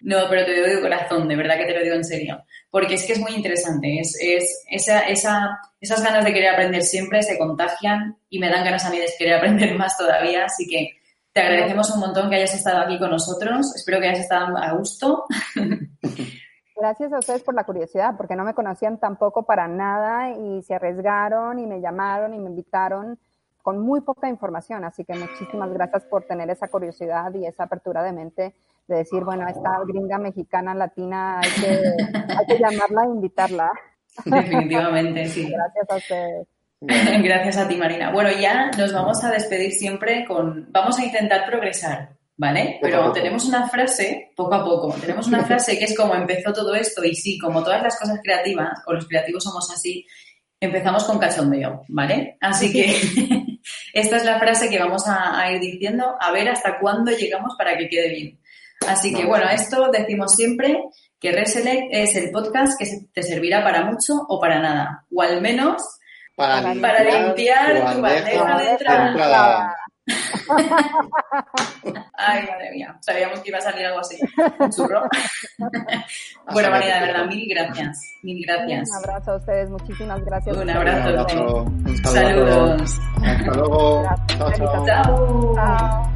no, pero te lo digo de corazón, de verdad que te lo digo en serio. Porque es que es muy interesante. Es, es esa, esa, esas ganas de querer aprender siempre se contagian y me dan ganas a mí de querer aprender más todavía. Así que te agradecemos un montón que hayas estado aquí con nosotros. Espero que hayas estado a gusto. Gracias a ustedes por la curiosidad, porque no me conocían tampoco para nada y se arriesgaron y me llamaron y me invitaron con muy poca información. Así que muchísimas gracias por tener esa curiosidad y esa apertura de mente de decir, bueno, esta gringa mexicana latina hay que, hay que llamarla e invitarla. Definitivamente, sí. Gracias a ustedes. Gracias a ti, Marina. Bueno, ya nos vamos a despedir siempre con, vamos a intentar progresar, ¿vale? Pero tenemos una frase, poco a poco, tenemos una frase que es como empezó todo esto y sí, como todas las cosas creativas, o los creativos somos así, empezamos con cachondeo, ¿vale? Así que esta es la frase que vamos a, ir diciendo, a ver hasta cuándo llegamos para que quede bien. Así que bueno, esto decimos siempre que Reselect es el podcast que te servirá para mucho o para nada, o al menos para, limpiar, tu bandeja, de entrada. Ay, madre mía, sabíamos que iba a salir algo así. Un churro. bueno, María, de verdad, mil gracias. Mil gracias. Un abrazo a ustedes, muchísimas gracias. Un abrazo. Un Saludos. Hasta luego. Chao. Chao.